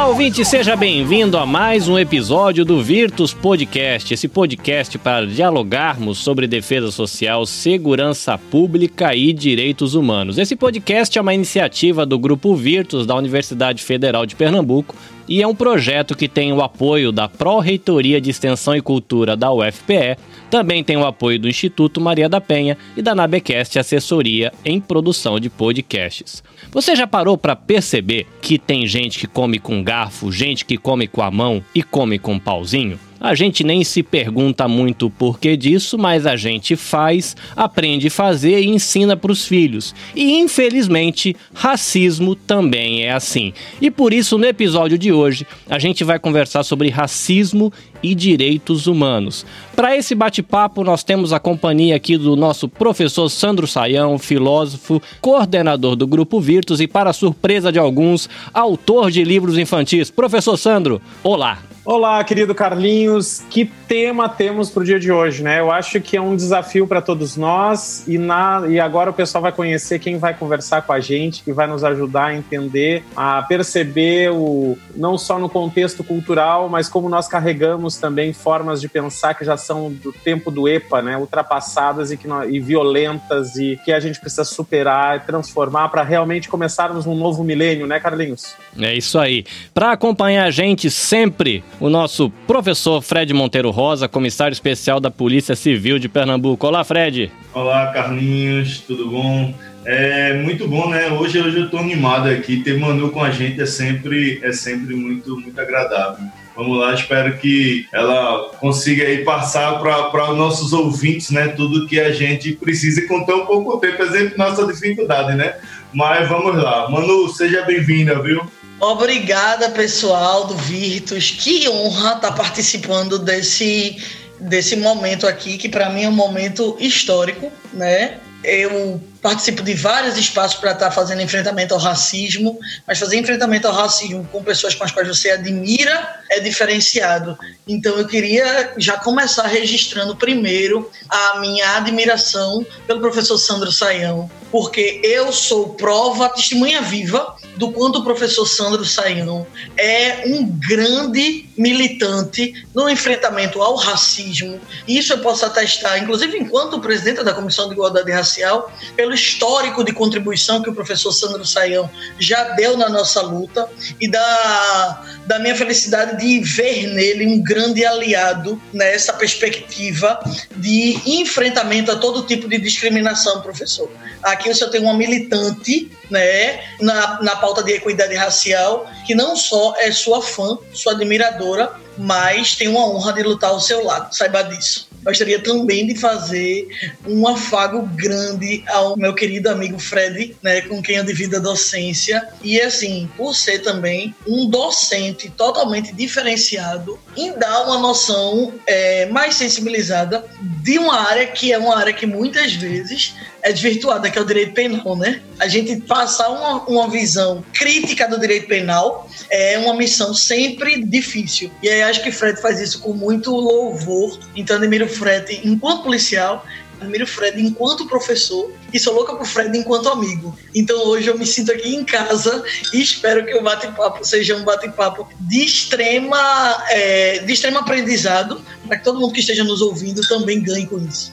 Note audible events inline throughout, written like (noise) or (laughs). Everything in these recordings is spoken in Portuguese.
Olá, ouvinte, seja bem-vindo a mais um episódio do Virtus Podcast, esse podcast para dialogarmos sobre defesa social, segurança pública e direitos humanos. Esse podcast é uma iniciativa do Grupo Virtus da Universidade Federal de Pernambuco e é um projeto que tem o apoio da Pró-Reitoria de Extensão e Cultura da UFPE, também tem o apoio do Instituto Maria da Penha e da Nabecast Assessoria em Produção de Podcasts. Você já parou para perceber que tem gente que come com garfo, gente que come com a mão e come com um pauzinho? A gente nem se pergunta muito o porquê disso, mas a gente faz, aprende a fazer e ensina para os filhos. E infelizmente, racismo também é assim. E por isso, no episódio de hoje, a gente vai conversar sobre racismo e direitos humanos. Para esse bate-papo, nós temos a companhia aqui do nosso professor Sandro Saião, filósofo, coordenador do Grupo Virtus e, para surpresa de alguns, autor de livros infantis. Professor Sandro, olá! Olá, querido Carlinhos. Que tema temos para o dia de hoje, né? Eu acho que é um desafio para todos nós e, na, e agora o pessoal vai conhecer quem vai conversar com a gente, que vai nos ajudar a entender, a perceber o não só no contexto cultural, mas como nós carregamos também formas de pensar que já são do tempo do EPA, né? Ultrapassadas e, que e violentas e que a gente precisa superar e transformar para realmente começarmos um novo milênio, né, Carlinhos? É isso aí. Para acompanhar a gente sempre o nosso professor Fred Monteiro Rosa, comissário especial da Polícia Civil de Pernambuco. Olá, Fred. Olá, Carlinhos, tudo bom? É muito bom, né? Hoje, hoje eu estou animado aqui. Ter Manu com a gente é sempre, é sempre muito, muito agradável. Vamos lá, espero que ela consiga aí passar para os nossos ouvintes, né? Tudo que a gente precisa com tão pouco tempo, exemplo, nossa dificuldade, né? Mas vamos lá. Manu, seja bem-vinda, viu? Obrigada, pessoal do Virtus. Que honra estar participando desse, desse momento aqui, que para mim é um momento histórico, né? Eu participo de vários espaços para estar fazendo enfrentamento ao racismo, mas fazer enfrentamento ao racismo com pessoas com as quais você admira é diferenciado. Então eu queria já começar registrando primeiro a minha admiração pelo professor Sandro Saião, porque eu sou prova, testemunha viva do quanto o professor Sandro Saião é um grande militante no enfrentamento ao racismo. Isso eu posso atestar, inclusive enquanto presidente da Comissão de Igualdade Racial, pelo histórico de contribuição que o professor Sandro Saião já deu na nossa luta e da, da minha felicidade de ver nele um grande aliado nessa perspectiva de enfrentamento a todo tipo de discriminação, professor. Aqui senhor tem uma militante né, na, na pauta de equidade racial, que não só é sua fã, sua admiradora, पूरा mas tem uma honra de lutar ao seu lado, saiba disso. Gostaria também de fazer um afago grande ao meu querido amigo Fred, né, com quem eu divido a docência. E assim, por ser também um docente totalmente diferenciado em dar uma noção é, mais sensibilizada de uma área que é uma área que muitas vezes é desvirtuada, que é o direito penal, né? A gente passar uma, uma visão crítica do direito penal é uma missão sempre difícil. E aí acho que Fred faz isso com muito louvor. Então admiro Fred enquanto policial, admiro Fred enquanto professor e sou louca por Fred enquanto amigo. Então hoje eu me sinto aqui em casa e espero que o bate-papo seja um bate-papo de extrema, é, de extremo aprendizado, para que todo mundo que esteja nos ouvindo também ganhe com isso.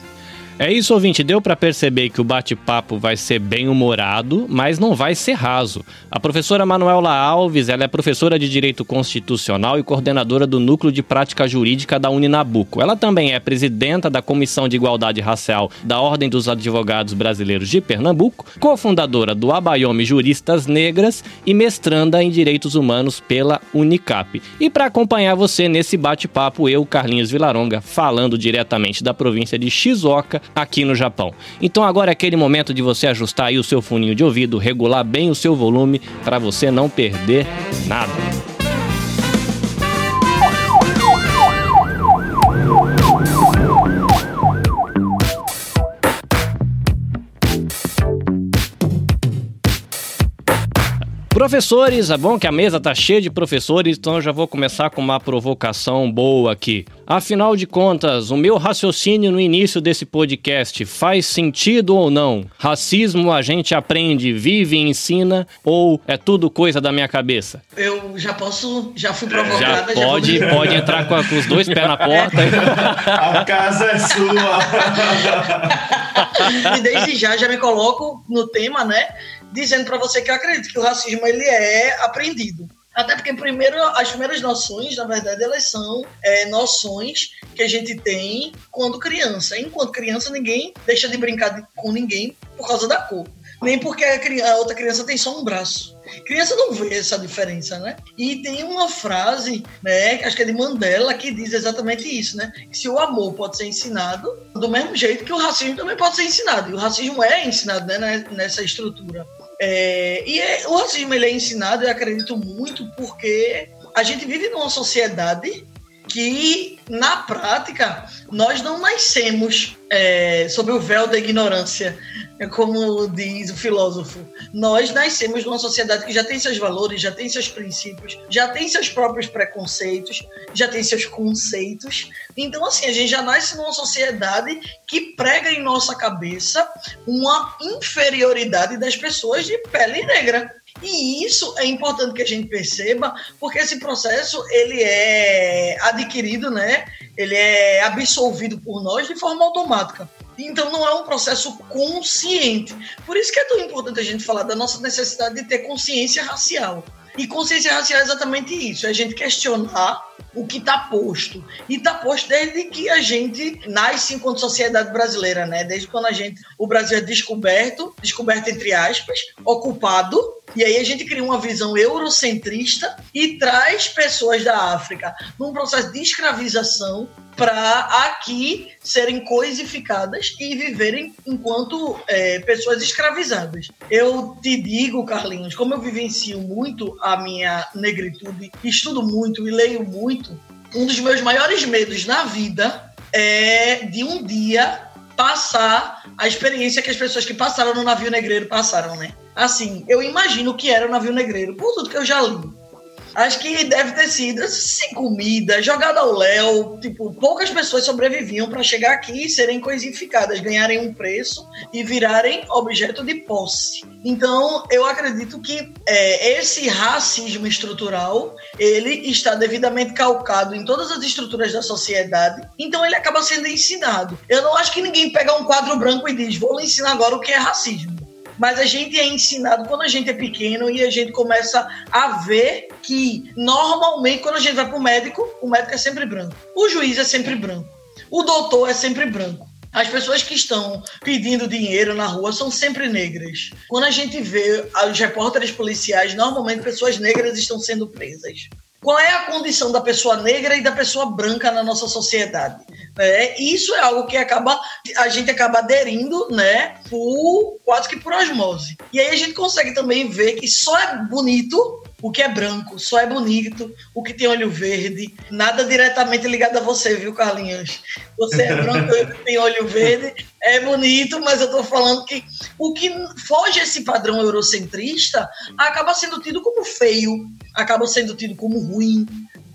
É isso, ouvinte. Deu para perceber que o bate-papo vai ser bem humorado, mas não vai ser raso. A professora Manuela Alves, ela é professora de Direito Constitucional e coordenadora do Núcleo de Prática Jurídica da Uninabuco. Ela também é presidenta da Comissão de Igualdade Racial da Ordem dos Advogados Brasileiros de Pernambuco, cofundadora do Abayomi Juristas Negras e mestranda em Direitos Humanos pela Unicap. E para acompanhar você nesse bate-papo, eu, Carlinhos Vilaronga, falando diretamente da província de Shizuoka, aqui no Japão. Então agora é aquele momento de você ajustar aí o seu funinho de ouvido, regular bem o seu volume para você não perder nada. Professores, é bom que a mesa tá cheia de professores, então eu já vou começar com uma provocação boa aqui. Afinal de contas, o meu raciocínio no início desse podcast faz sentido ou não? Racismo a gente aprende, vive e ensina ou é tudo coisa da minha cabeça? Eu já posso, já fui provocada. Já pode, já pode entrar com, com, os dois pés na porta. (laughs) a casa é sua. (laughs) e desde já já me coloco no tema, né? Dizendo para você que eu acredito que o racismo ele é aprendido. Até porque primeiro, as primeiras noções, na verdade, elas são é, noções que a gente tem quando criança. Enquanto criança, ninguém deixa de brincar com ninguém por causa da cor. Nem porque a, outra criança tem só um braço. Criança não vê essa diferença, né? E tem uma frase, né, acho que é de Mandela, que diz exatamente isso, né? Que se o amor pode ser ensinado, do mesmo jeito que o racismo também pode ser ensinado. E o racismo é ensinado né, nessa estrutura. É, e é, o racismo ele é ensinado, eu acredito muito, porque a gente vive numa sociedade que, na prática, nós não nascemos é, sob o véu da ignorância, é como diz o filósofo. Nós nascemos numa sociedade que já tem seus valores, já tem seus princípios, já tem seus próprios preconceitos, já tem seus conceitos. Então, assim, a gente já nasce numa sociedade que prega em nossa cabeça uma inferioridade das pessoas de pele negra. E isso é importante que a gente perceba, porque esse processo ele é adquirido, né? Ele é absolvido por nós de forma automática. Então não é um processo consciente. Por isso que é tão importante a gente falar da nossa necessidade de ter consciência racial. E consciência racial é exatamente isso, é a gente questionar o que está posto. E está posto desde que a gente nasce enquanto sociedade brasileira, né? Desde quando a gente, o Brasil é descoberto, descoberto entre aspas, ocupado, e aí a gente cria uma visão eurocentrista e traz pessoas da África num processo de escravização para aqui serem coisificadas e viverem enquanto é, pessoas escravizadas. Eu te digo, Carlinhos, como eu vivencio muito a minha negritude, estudo muito e leio muito, um dos meus maiores medos na vida é de um dia passar a experiência que as pessoas que passaram no navio negreiro passaram, né? Assim, eu imagino que era o navio negreiro, por tudo que eu já li Acho que deve ter sido sem comida, jogada ao léu. Tipo, poucas pessoas sobreviviam para chegar aqui e serem coisificadas, ganharem um preço e virarem objeto de posse. Então, eu acredito que é, esse racismo estrutural ele está devidamente calcado em todas as estruturas da sociedade. Então, ele acaba sendo ensinado. Eu não acho que ninguém pega um quadro branco e diz: vou lhe ensinar agora o que é racismo mas a gente é ensinado quando a gente é pequeno e a gente começa a ver que normalmente quando a gente vai para o médico, o médico é sempre branco, o juiz é sempre branco, o doutor é sempre branco. As pessoas que estão pedindo dinheiro na rua são sempre negras. Quando a gente vê os repórteres policiais, normalmente pessoas negras estão sendo presas. Qual é a condição da pessoa negra e da pessoa branca na nossa sociedade? É, isso é algo que acaba a gente acaba aderindo, né, por, quase que por osmose. E aí a gente consegue também ver que só é bonito o que é branco, só é bonito o que tem olho verde, nada diretamente ligado a você, viu, Carlinhos? Você é branco, tem olho verde, é bonito, mas eu tô falando que o que foge esse padrão eurocentrista acaba sendo tido como feio, acaba sendo tido como ruim,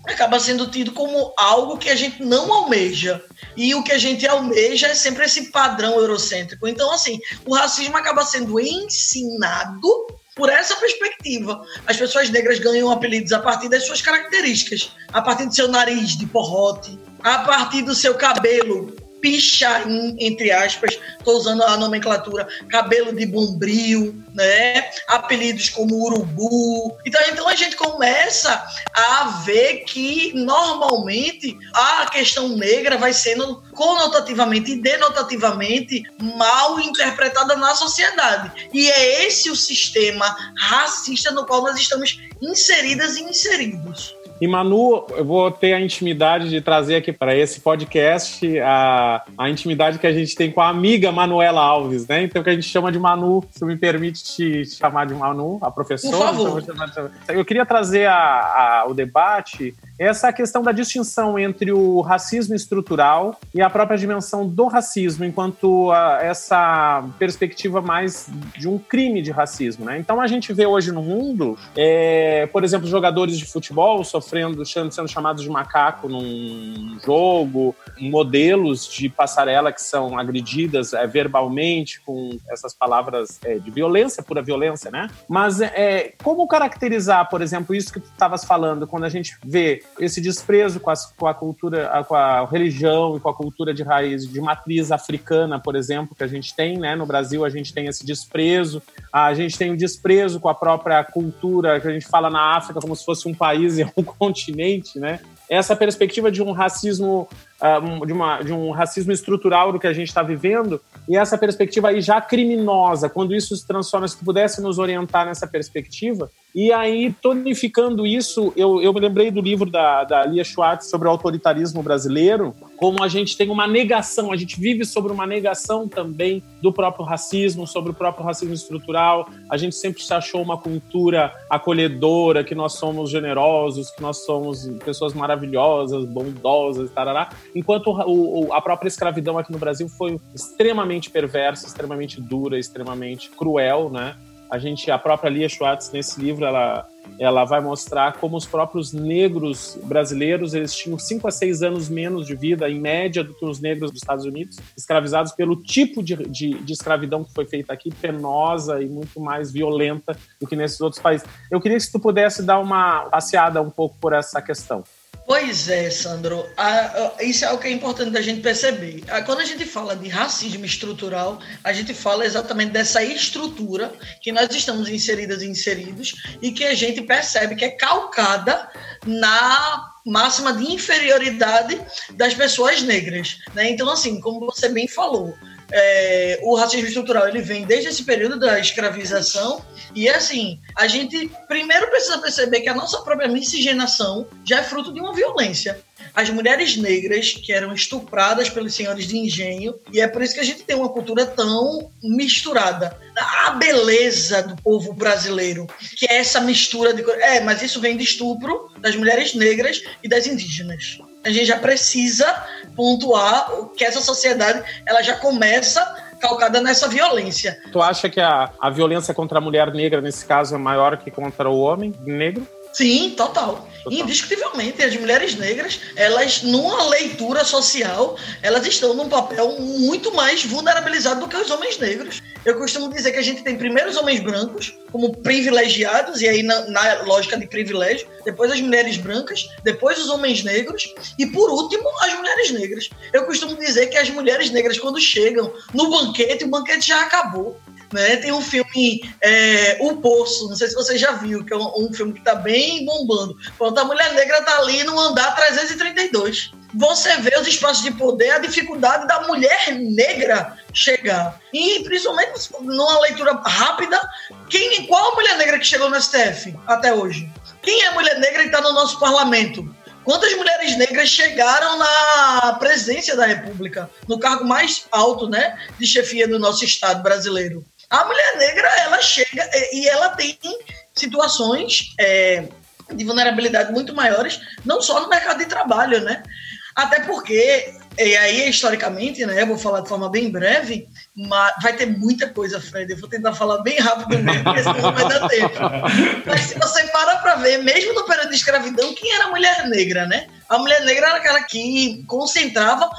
acaba sendo tido como algo que a gente não almeja. E o que a gente almeja é sempre esse padrão eurocêntrico. Então, assim, o racismo acaba sendo ensinado por essa perspectiva. As pessoas negras ganham apelidos a partir das suas características, a partir do seu nariz de porrote, a partir do seu cabelo pichain, entre aspas, estou usando a nomenclatura, cabelo de bombril, né? Apelidos como urubu. Então, então a gente começa a ver que normalmente a questão negra vai sendo conotativamente e denotativamente mal interpretada na sociedade. E é esse o sistema racista no qual nós estamos inseridas e inseridos. E Manu, eu vou ter a intimidade de trazer aqui para esse podcast a, a intimidade que a gente tem com a amiga Manuela Alves, né? Então, que a gente chama de Manu, se me permite te chamar de Manu, a professora. Por favor. Eu queria trazer a, a, o debate essa questão da distinção entre o racismo estrutural e a própria dimensão do racismo, enquanto a, essa perspectiva mais de um crime de racismo. Né? Então a gente vê hoje no mundo, é, por exemplo, jogadores de futebol sofrendo, sendo chamados de macaco num jogo, modelos de passarela que são agredidas é, verbalmente com essas palavras é, de violência, pura violência, né? Mas é, como caracterizar, por exemplo, isso que tu estavas falando, quando a gente vê esse desprezo com, as, com a cultura, com a religião e com a cultura de raiz, de matriz africana, por exemplo, que a gente tem, né? No Brasil a gente tem esse desprezo, a gente tem o desprezo com a própria cultura, que a gente fala na África como se fosse um país e (laughs) um continente, né? Essa perspectiva de um racismo de, uma, de um racismo estrutural do que a gente está vivendo, e essa perspectiva aí já criminosa, quando isso se transforma, se tu pudesse nos orientar nessa perspectiva, e aí, tonificando isso, eu, eu me lembrei do livro da, da Lia Schwartz sobre o autoritarismo brasileiro, como a gente tem uma negação, a gente vive sobre uma negação também do próprio racismo, sobre o próprio racismo estrutural. A gente sempre se achou uma cultura acolhedora, que nós somos generosos, que nós somos pessoas maravilhosas, bondosas, tarará enquanto o, o, a própria escravidão aqui no Brasil foi extremamente perversa, extremamente dura, extremamente cruel, né? A gente, a própria Lia Schwartz nesse livro, ela, ela vai mostrar como os próprios negros brasileiros eles tinham 5 a 6 anos menos de vida, em média, do que os negros dos Estados Unidos, escravizados pelo tipo de, de, de, escravidão que foi feita aqui, penosa e muito mais violenta do que nesses outros países. Eu queria que tu pudesse dar uma passeada um pouco por essa questão. Pois é, Sandro. isso é o que é importante da gente perceber. quando a gente fala de racismo estrutural, a gente fala exatamente dessa estrutura que nós estamos inseridas e inseridos e que a gente percebe que é calcada na máxima de inferioridade das pessoas negras. Né? Então, assim, como você bem falou, é, o racismo estrutural ele vem desde esse período da escravização e assim a gente primeiro precisa perceber que a nossa própria miscigenação já é fruto de uma violência as mulheres negras que eram estupradas pelos senhores de engenho, e é por isso que a gente tem uma cultura tão misturada. A beleza do povo brasileiro, que é essa mistura de. É, mas isso vem de estupro das mulheres negras e das indígenas. A gente já precisa pontuar que essa sociedade ela já começa calcada nessa violência. Tu acha que a, a violência contra a mulher negra, nesse caso, é maior que contra o homem negro? Sim, total. total. Indiscutivelmente, as mulheres negras, elas, numa leitura social, elas estão num papel muito mais vulnerabilizado do que os homens negros. Eu costumo dizer que a gente tem primeiro os homens brancos, como privilegiados, e aí na, na lógica de privilégio, depois as mulheres brancas, depois os homens negros, e por último, as mulheres negras. Eu costumo dizer que as mulheres negras, quando chegam no banquete, o banquete já acabou. Né? Tem um filme, é, O Poço, não sei se você já viu, que é um, um filme que está bem bombando. Pronto, a mulher negra está ali no andar 332. Você vê os espaços de poder, a dificuldade da mulher negra chegar. E principalmente numa leitura rápida, quem, qual a mulher negra que chegou no STF até hoje? Quem é a mulher negra que está no nosso parlamento? Quantas mulheres negras chegaram na presidência da República, no cargo mais alto, né, de chefia do nosso Estado brasileiro? A mulher negra, ela chega e ela tem situações é, de vulnerabilidade muito maiores, não só no mercado de trabalho, né? Até porque, e aí historicamente, né, eu vou falar de forma bem breve, mas vai ter muita coisa, Fred. Eu vou tentar falar bem rápido mesmo, porque senão não vai dar tempo. (laughs) Mas se você para para ver, mesmo no período de escravidão, quem era a mulher negra, né? A mulher negra era aquela que concentrava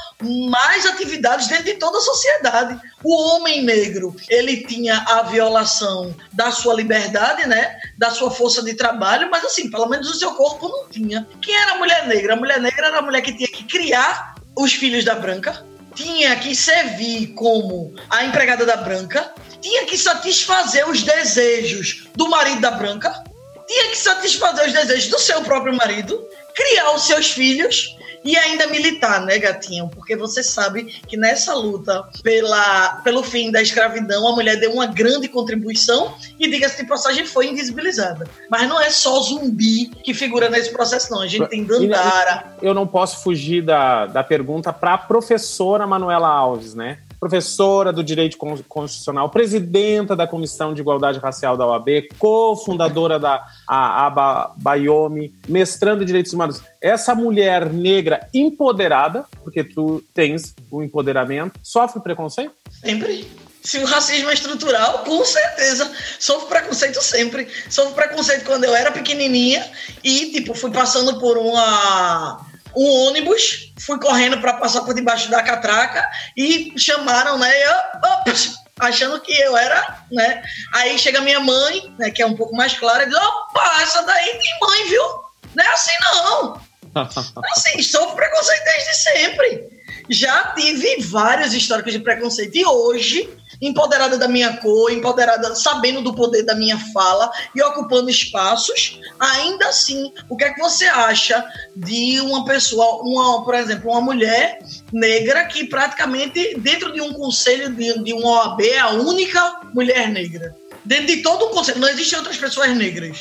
mais atividades dentro de toda a sociedade. O homem negro, ele tinha a violação da sua liberdade, né? Da sua força de trabalho, mas assim, pelo menos o seu corpo não tinha. Quem era a mulher negra? A mulher negra era a mulher que tinha que criar os filhos da branca, tinha que servir como a empregada da branca, tinha que satisfazer os desejos do marido da branca, tinha que satisfazer os desejos do seu próprio marido, criar os seus filhos e ainda militar, né, gatinho? Porque você sabe que nessa luta pela, pelo fim da escravidão, a mulher deu uma grande contribuição e, diga-se de passagem, foi invisibilizada. Mas não é só zumbi que figura nesse processo, não. A gente tem Dandara. Eu não posso fugir da, da pergunta para a professora Manuela Alves, né? Professora do Direito Constitucional, presidenta da Comissão de Igualdade Racial da OAB, cofundadora da ABA Bayomi, mestrando em Direitos Humanos. Essa mulher negra empoderada, porque tu tens o empoderamento, sofre preconceito? Sempre. Se o racismo é estrutural, com certeza. Sofro preconceito sempre. Sofro preconceito quando eu era pequenininha e, tipo, fui passando por uma um ônibus, fui correndo para passar por debaixo da catraca e chamaram, né? Eu, ops, achando que eu era, né? Aí chega minha mãe, né, que é um pouco mais clara, e diz: opa, essa daí tem mãe, viu? Não é assim, não. (laughs) assim, sofro preconceito desde sempre. Já tive vários históricos de preconceito. E hoje empoderada da minha cor, empoderada, sabendo do poder da minha fala e ocupando espaços, ainda assim, o que é que você acha de uma pessoa, uma, por exemplo, uma mulher negra que praticamente dentro de um conselho de, de uma OAB é a única mulher negra? Dentro de todo o conselho, não existem outras pessoas negras.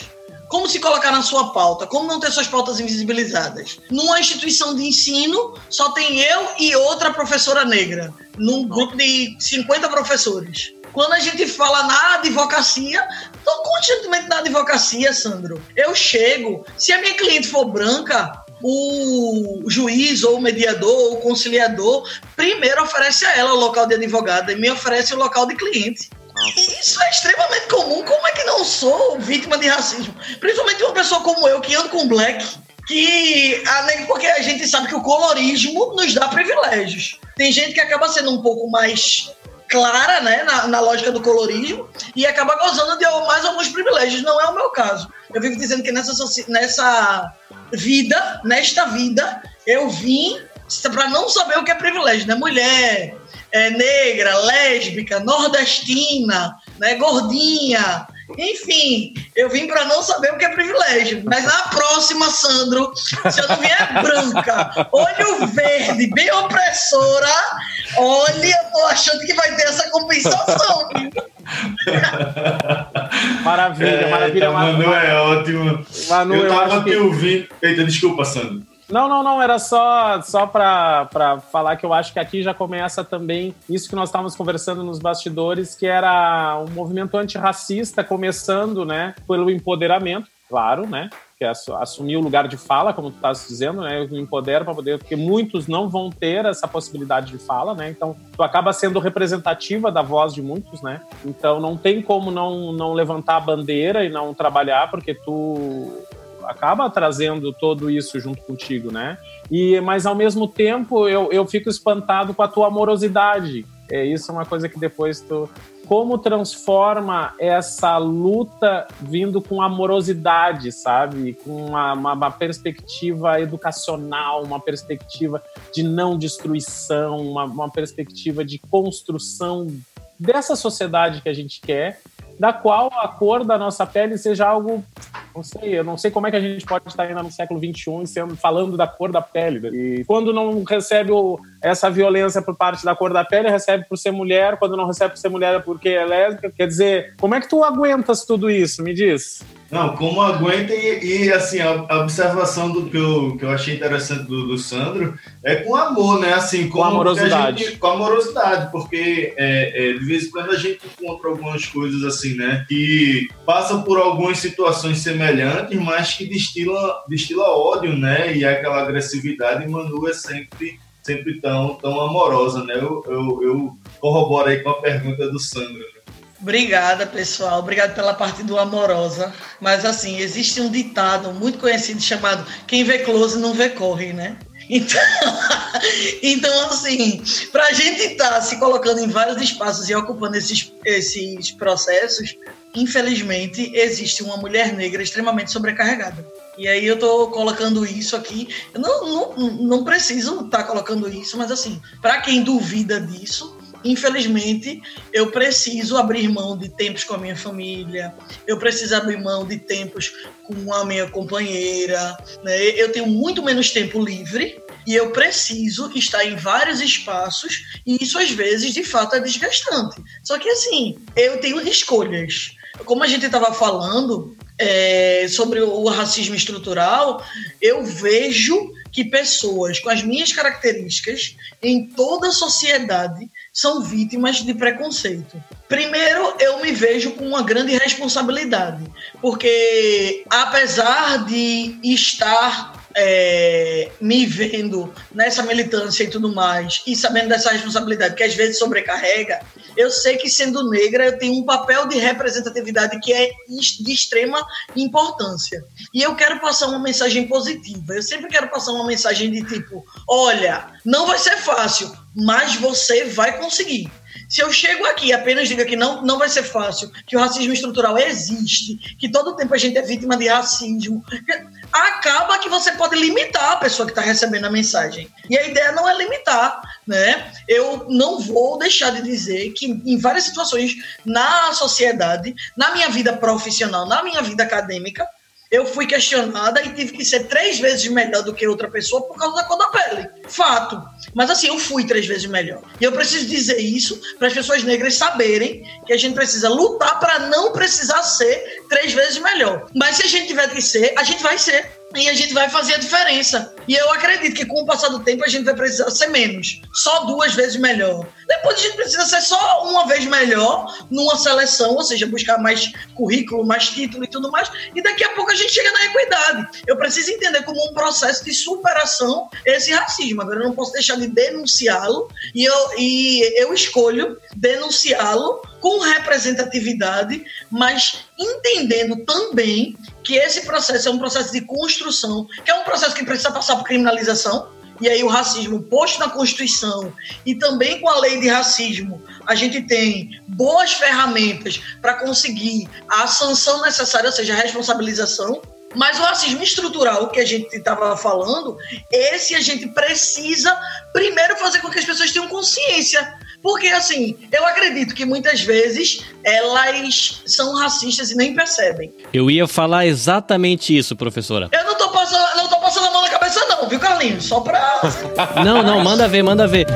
Como se colocar na sua pauta? Como não ter suas pautas invisibilizadas? Numa instituição de ensino, só tem eu e outra professora negra, num grupo de 50 professores. Quando a gente fala na advocacia, estou constantemente na advocacia, Sandro. Eu chego, se a minha cliente for branca, o juiz ou o mediador ou o conciliador primeiro oferece a ela o local de advogada e me oferece o local de cliente. Isso é extremamente comum. Como é que não sou vítima de racismo? Principalmente uma pessoa como eu, que ando com black, que a, porque a gente sabe que o colorismo nos dá privilégios. Tem gente que acaba sendo um pouco mais clara, né, na, na lógica do colorismo e acaba gozando de mais alguns privilégios. Não é o meu caso. Eu vivo dizendo que nessa, nessa vida, nesta vida, eu vim para não saber o que é privilégio, né? Mulher, é, negra, lésbica, nordestina, né, gordinha. Enfim, eu vim para não saber o que é privilégio. Mas na próxima, Sandro, se eu não vier branca, olho verde, bem opressora, olha, eu tô achando que vai ter essa compensação. maravilha, é, maravilha. Tá, Manu é ótimo. Manu, eu tava eu te que... ouvindo. Eita, desculpa, Sandro. Não, não, não, era só, só para falar que eu acho que aqui já começa também isso que nós estávamos conversando nos bastidores, que era um movimento antirracista começando, né, pelo empoderamento, claro, né, que é assumir o lugar de fala, como tu estás dizendo, né? Eu me empodero para poder, porque muitos não vão ter essa possibilidade de fala, né? Então, tu acaba sendo representativa da voz de muitos, né? Então, não tem como não, não levantar a bandeira e não trabalhar, porque tu acaba trazendo todo isso junto contigo, né? E, mas ao mesmo tempo eu, eu fico espantado com a tua amorosidade. É isso é uma coisa que depois tu como transforma essa luta vindo com amorosidade, sabe? Com uma, uma, uma, perspectiva educacional, uma perspectiva de não destruição, uma, uma perspectiva de construção dessa sociedade que a gente quer da qual a cor da nossa pele seja algo, não sei, eu não sei como é que a gente pode estar ainda no século XXI sendo, falando da cor da pele. Né? E quando não recebe o, essa violência por parte da cor da pele, recebe por ser mulher, quando não recebe por ser mulher é porque é lésbica. Quer dizer, como é que tu aguentas tudo isso? Me diz. Não, como aguenta e, e, assim, a observação do que eu, que eu achei interessante do, do Sandro é com amor, né? Assim, com amorosidade. Gente, com amorosidade, porque é, é, de vez em quando a gente encontra algumas coisas assim, né? Que passam por algumas situações semelhantes, mas que destila, destila ódio, né? E aquela agressividade, e Manu é sempre sempre tão, tão amorosa, né? Eu, eu, eu corroboro aí com a pergunta do Sandro. Obrigada, pessoal. Obrigado pela parte do amorosa. Mas, assim, existe um ditado muito conhecido chamado quem vê close não vê corre, né? Então, (laughs) então assim, para a gente estar tá se colocando em vários espaços e ocupando esses, esses processos, infelizmente, existe uma mulher negra extremamente sobrecarregada. E aí eu tô colocando isso aqui. Eu não, não, não preciso estar tá colocando isso, mas assim, para quem duvida disso, infelizmente, eu preciso abrir mão de tempos com a minha família, eu preciso abrir mão de tempos com a minha companheira, né? Eu tenho muito menos tempo livre e eu preciso estar em vários espaços e isso às vezes de fato é desgastante. Só que assim, eu tenho escolhas. Como a gente estava falando é, sobre o racismo estrutural, eu vejo que pessoas com as minhas características em toda a sociedade são vítimas de preconceito. Primeiro, eu me vejo com uma grande responsabilidade, porque apesar de estar é, me vendo nessa militância e tudo mais, e sabendo dessa responsabilidade que às vezes sobrecarrega, eu sei que sendo negra eu tenho um papel de representatividade que é de extrema importância. E eu quero passar uma mensagem positiva. Eu sempre quero passar uma mensagem de tipo: olha, não vai ser fácil, mas você vai conseguir. Se eu chego aqui e apenas diga que não, não vai ser fácil, que o racismo estrutural existe, que todo tempo a gente é vítima de racismo, acaba que você pode limitar a pessoa que está recebendo a mensagem. E a ideia não é limitar, né? Eu não vou deixar de dizer que em várias situações na sociedade, na minha vida profissional, na minha vida acadêmica, eu fui questionada e tive que ser três vezes melhor do que outra pessoa por causa da cor da pele. Fato. Mas assim, eu fui três vezes melhor. E eu preciso dizer isso para as pessoas negras saberem que a gente precisa lutar para não precisar ser três vezes melhor. Mas se a gente tiver que ser, a gente vai ser e a gente vai fazer a diferença. E eu acredito que com o passar do tempo a gente vai precisar ser menos, só duas vezes melhor. Depois a gente precisa ser só uma vez melhor numa seleção, ou seja, buscar mais currículo, mais título e tudo mais. E daqui a pouco a gente chega na equidade. Eu preciso entender como um processo de superação esse racismo. Agora eu não posso deixar de denunciá-lo e eu, e eu escolho denunciá-lo com representatividade, mas entendendo também que esse processo é um processo de construção, que é um processo que precisa passar por criminalização, e aí o racismo posto na Constituição e também com a lei de racismo, a gente tem boas ferramentas para conseguir a sanção necessária, ou seja, a responsabilização. Mas o racismo estrutural que a gente estava falando, esse a gente precisa primeiro fazer com que as pessoas tenham consciência porque, assim, eu acredito que muitas vezes elas são racistas e nem percebem. Eu ia falar exatamente isso, professora. Eu não tô passando, não tô passando a mão na cabeça, não, viu, Carlinhos? Só pra. não, não, manda ver, manda ver.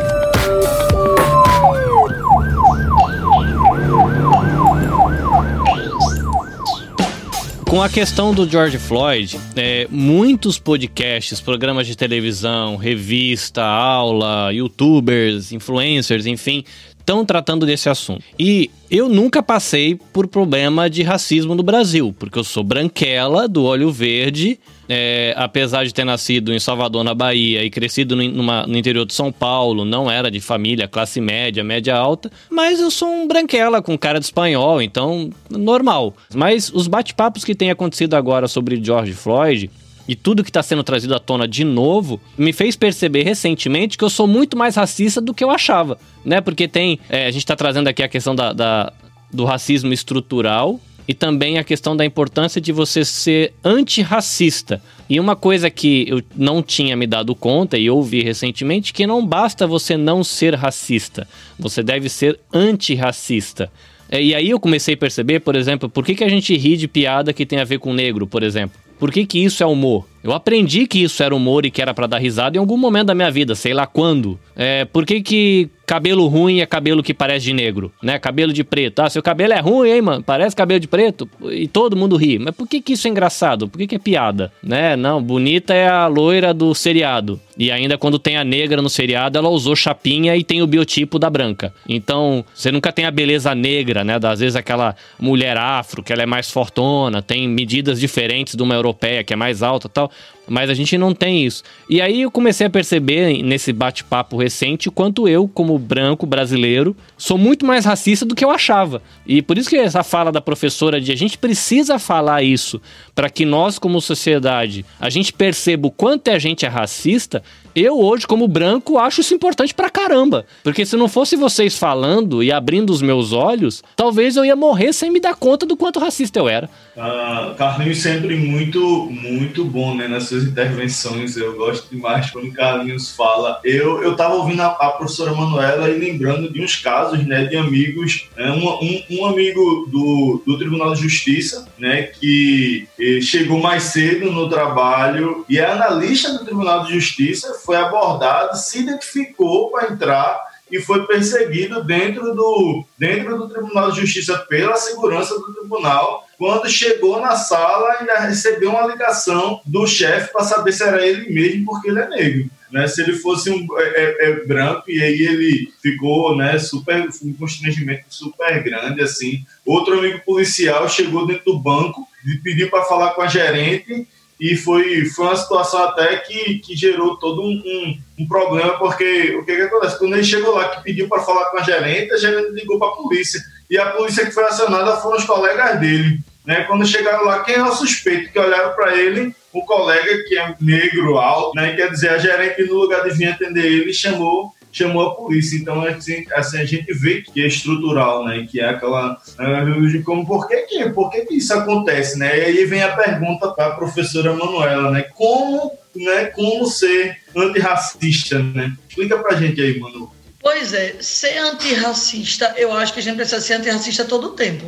Com a questão do George Floyd, é, muitos podcasts, programas de televisão, revista, aula, youtubers, influencers, enfim, estão tratando desse assunto. E eu nunca passei por problema de racismo no Brasil, porque eu sou branquela, do olho verde, é, apesar de ter nascido em Salvador, na Bahia, e crescido no, numa, no interior de São Paulo, não era de família classe média, média alta, mas eu sou um branquela com cara de espanhol, então normal. Mas os bate-papos que têm acontecido agora sobre George Floyd e tudo que está sendo trazido à tona de novo me fez perceber recentemente que eu sou muito mais racista do que eu achava, né? Porque tem. É, a gente está trazendo aqui a questão da, da, do racismo estrutural e também a questão da importância de você ser antirracista. E uma coisa que eu não tinha me dado conta e ouvi recentemente que não basta você não ser racista, você deve ser antirracista. É, e aí eu comecei a perceber, por exemplo, por que, que a gente ri de piada que tem a ver com negro, por exemplo. Por que, que isso é humor? Eu aprendi que isso era humor e que era para dar risada em algum momento da minha vida, sei lá quando. É, por que, que cabelo ruim é cabelo que parece de negro, né? Cabelo de preto. Ah, seu cabelo é ruim, hein, mano? Parece cabelo de preto. E todo mundo ri. Mas por que, que isso é engraçado? Por que, que é piada? Né? Não, bonita é a loira do seriado. E ainda quando tem a negra no seriado, ela usou chapinha e tem o biotipo da branca. Então, você nunca tem a beleza negra, né? Às vezes aquela mulher afro, que ela é mais fortona, tem medidas diferentes de uma europeia, que é mais alta tal. Mas a gente não tem isso. E aí eu comecei a perceber nesse bate-papo recente o quanto eu, como branco brasileiro, sou muito mais racista do que eu achava. E por isso que essa fala da professora de a gente precisa falar isso para que nós, como sociedade, a gente perceba o quanto a gente é racista, eu hoje, como branco, acho isso importante pra caramba. Porque se não fosse vocês falando e abrindo os meus olhos, talvez eu ia morrer sem me dar conta do quanto racista eu era. Uh, Carlinhos sempre muito, muito bom, né, nas suas intervenções. Eu gosto demais quando Carlinhos fala. Eu, eu tava ouvindo a, a professora Manuela e lembrando de uns casos, né, de amigos. Né, um, um, um amigo do, do Tribunal de Justiça, né, que eh, chegou mais cedo no trabalho e é analista do Tribunal de Justiça foi abordado, se identificou para entrar e foi perseguido dentro do, dentro do Tribunal de Justiça pela segurança do tribunal. Quando chegou na sala, ainda recebeu uma ligação do chefe para saber se era ele mesmo, porque ele é negro. Né, se ele fosse um é, é, é, branco e aí ele ficou né, super um constrangimento super grande assim outro amigo policial chegou dentro do banco e pediu para falar com a gerente e foi, foi uma situação até que, que gerou todo um, um, um problema, porque o que, que acontece? Quando ele chegou lá que pediu para falar com a gerente, a gerente ligou para a polícia, e a polícia que foi acionada foram os colegas dele. Né? Quando chegaram lá, quem é o suspeito? Que olharam para ele, o colega que é negro, alto, né? quer dizer, a gerente no lugar de vir atender ele, chamou chamou a polícia. Então, assim, assim, a gente vê que é estrutural, né? Que é aquela. Uh, como, por que, que, por que, que isso acontece, né? E aí vem a pergunta para a professora Manuela, né? Como, né, como ser antirracista, né? Explica pra gente aí, Manu. Pois é, ser antirracista, eu acho que a gente precisa ser antirracista todo o tempo.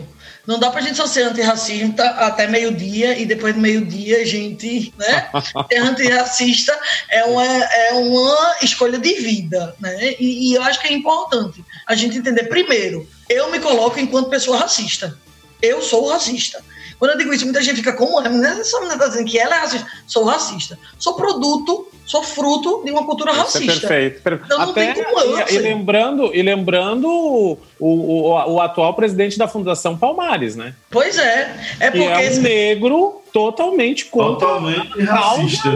Não dá pra gente só ser antirracista até meio-dia e depois do meio-dia a gente, né? (laughs) Ser antirracista é uma, é uma escolha de vida, né? E, e eu acho que é importante a gente entender, primeiro, eu me coloco enquanto pessoa racista. Eu sou racista. Quando eu digo isso, muita gente fica como é? Essa menina está dizendo que ela é racista. Sou racista. Sou produto, sou fruto de uma cultura isso é racista. É perfeito. Então Até, não tem como eu, e, e lembrando, e lembrando o, o, o, atual presidente da Fundação Palmares, né? Pois é. É porque. Que é um negro totalmente contra. Totalmente racista.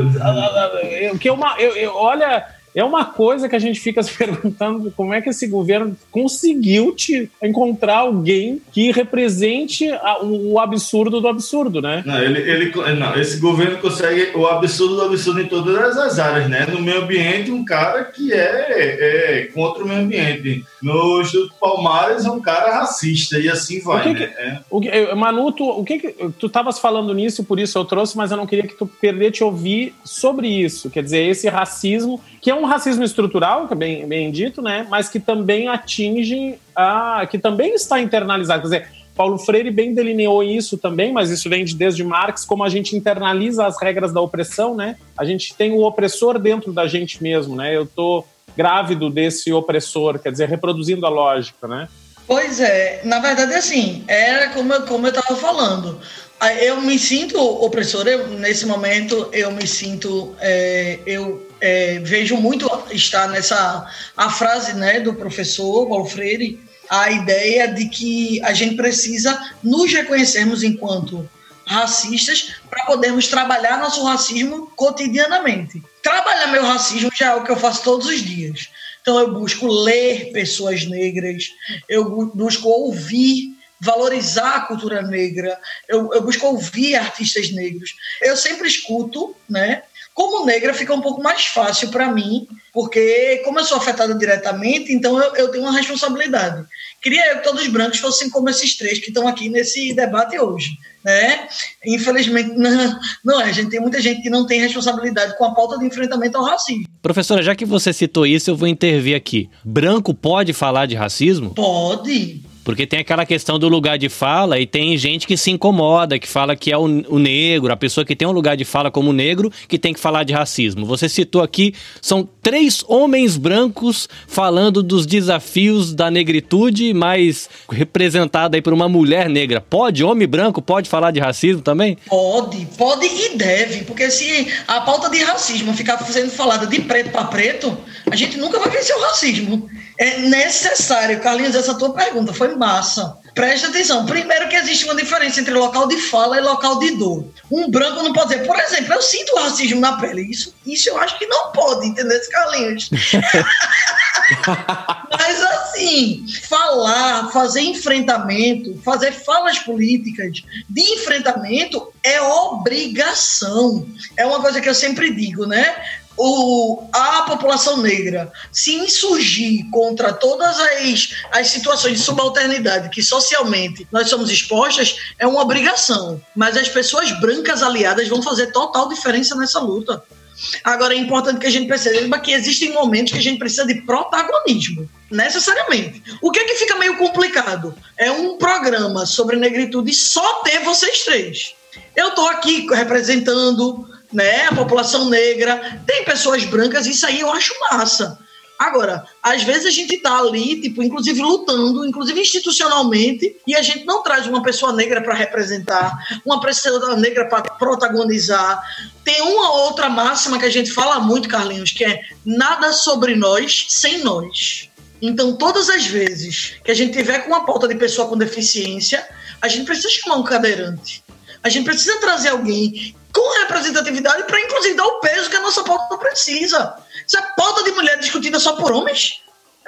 Que uma, eu, eu, olha é uma coisa que a gente fica (laughs) se perguntando como é que esse governo conseguiu te encontrar alguém que represente a, o, absurdo do absurdo, né? Não, ele, ele, não, esse governo consegue o absurdo do absurdo em todas as áreas, né? No meio ambiente, um cara que é, é contra o meio ambiente. No Instituto Palmares, é um cara racista e assim vai, o que né? Que, é. o que, Manu, tu, o que, que tu estavas falando nisso, por isso eu trouxe, mas eu não queria que tu perder te ouvir sobre isso. Quer dizer, esse racismo que é um racismo estrutural, que é bem, bem dito, né? Mas que também atinge a. que também está internalizado. Quer dizer, Paulo Freire bem delineou isso também, mas isso vem de, desde Marx, como a gente internaliza as regras da opressão, né? A gente tem o opressor dentro da gente mesmo, né? Eu tô grávido desse opressor, quer dizer, reproduzindo a lógica, né? Pois é, na verdade, assim, era como eu, como eu estava falando. Eu me sinto opressor, eu, nesse momento eu me sinto, é, eu é, vejo muito estar nessa a frase né, do professor Paulo Freire, a ideia de que a gente precisa nos reconhecermos enquanto racistas para podermos trabalhar nosso racismo cotidianamente. Trabalhar meu racismo já é o que eu faço todos os dias. Então eu busco ler pessoas negras, eu busco ouvir valorizar a cultura negra, eu, eu busco ouvir artistas negros. Eu sempre escuto, né? Como negra fica um pouco mais fácil para mim, porque como eu sou afetada diretamente, então eu, eu, tenho uma responsabilidade. Queria eu que todos os brancos fossem como esses três que estão aqui nesse debate hoje, né? Infelizmente, (laughs) não, não é. A gente tem muita gente que não tem responsabilidade com a pauta de enfrentamento ao racismo. Professora, já que você citou isso, eu vou intervir aqui. Branco pode falar de racismo? Pode. Porque tem aquela questão do lugar de fala e tem gente que se incomoda, que fala que é o, o, negro, a pessoa que tem um lugar de fala como negro, que tem que falar de racismo. Você citou aqui, são três homens brancos falando dos desafios da negritude, mas representada aí por uma mulher negra. Pode, homem branco, pode falar de racismo também? Pode, pode e deve, porque se a pauta de racismo ficar sendo falada de preto para preto, a gente nunca vai vencer o racismo. É necessário, Carlinhos, essa tua pergunta foi massa. Presta atenção. Primeiro que existe uma diferença entre local de fala e local de dor. Um branco não pode dizer, por exemplo, eu sinto racismo na pele. Isso, isso eu acho que não pode, entendeu, Carlinhos? (laughs) Mas assim, falar, fazer enfrentamento, fazer falas políticas de enfrentamento é obrigação. É uma coisa que eu sempre digo, né? O, a população negra se insurgir contra todas as, as situações de subalternidade que socialmente nós somos expostas é uma obrigação. Mas as pessoas brancas aliadas vão fazer total diferença nessa luta. Agora é importante que a gente perceba que existem momentos que a gente precisa de protagonismo, necessariamente. O que é que fica meio complicado? É um programa sobre negritude só ter vocês três. Eu estou aqui representando né, a população negra, tem pessoas brancas, isso aí eu acho massa. Agora, às vezes a gente tá ali, tipo, inclusive lutando, inclusive institucionalmente, e a gente não traz uma pessoa negra para representar, uma pessoa negra para protagonizar. Tem uma outra máxima que a gente fala muito, Carlinhos, que é nada sobre nós sem nós. Então, todas as vezes que a gente tiver com uma pauta de pessoa com deficiência, a gente precisa chamar um cadeirante. A gente precisa trazer alguém com representatividade para, inclusive, dar o peso que a nossa pauta precisa. Se a pauta de mulher discutida só por homens,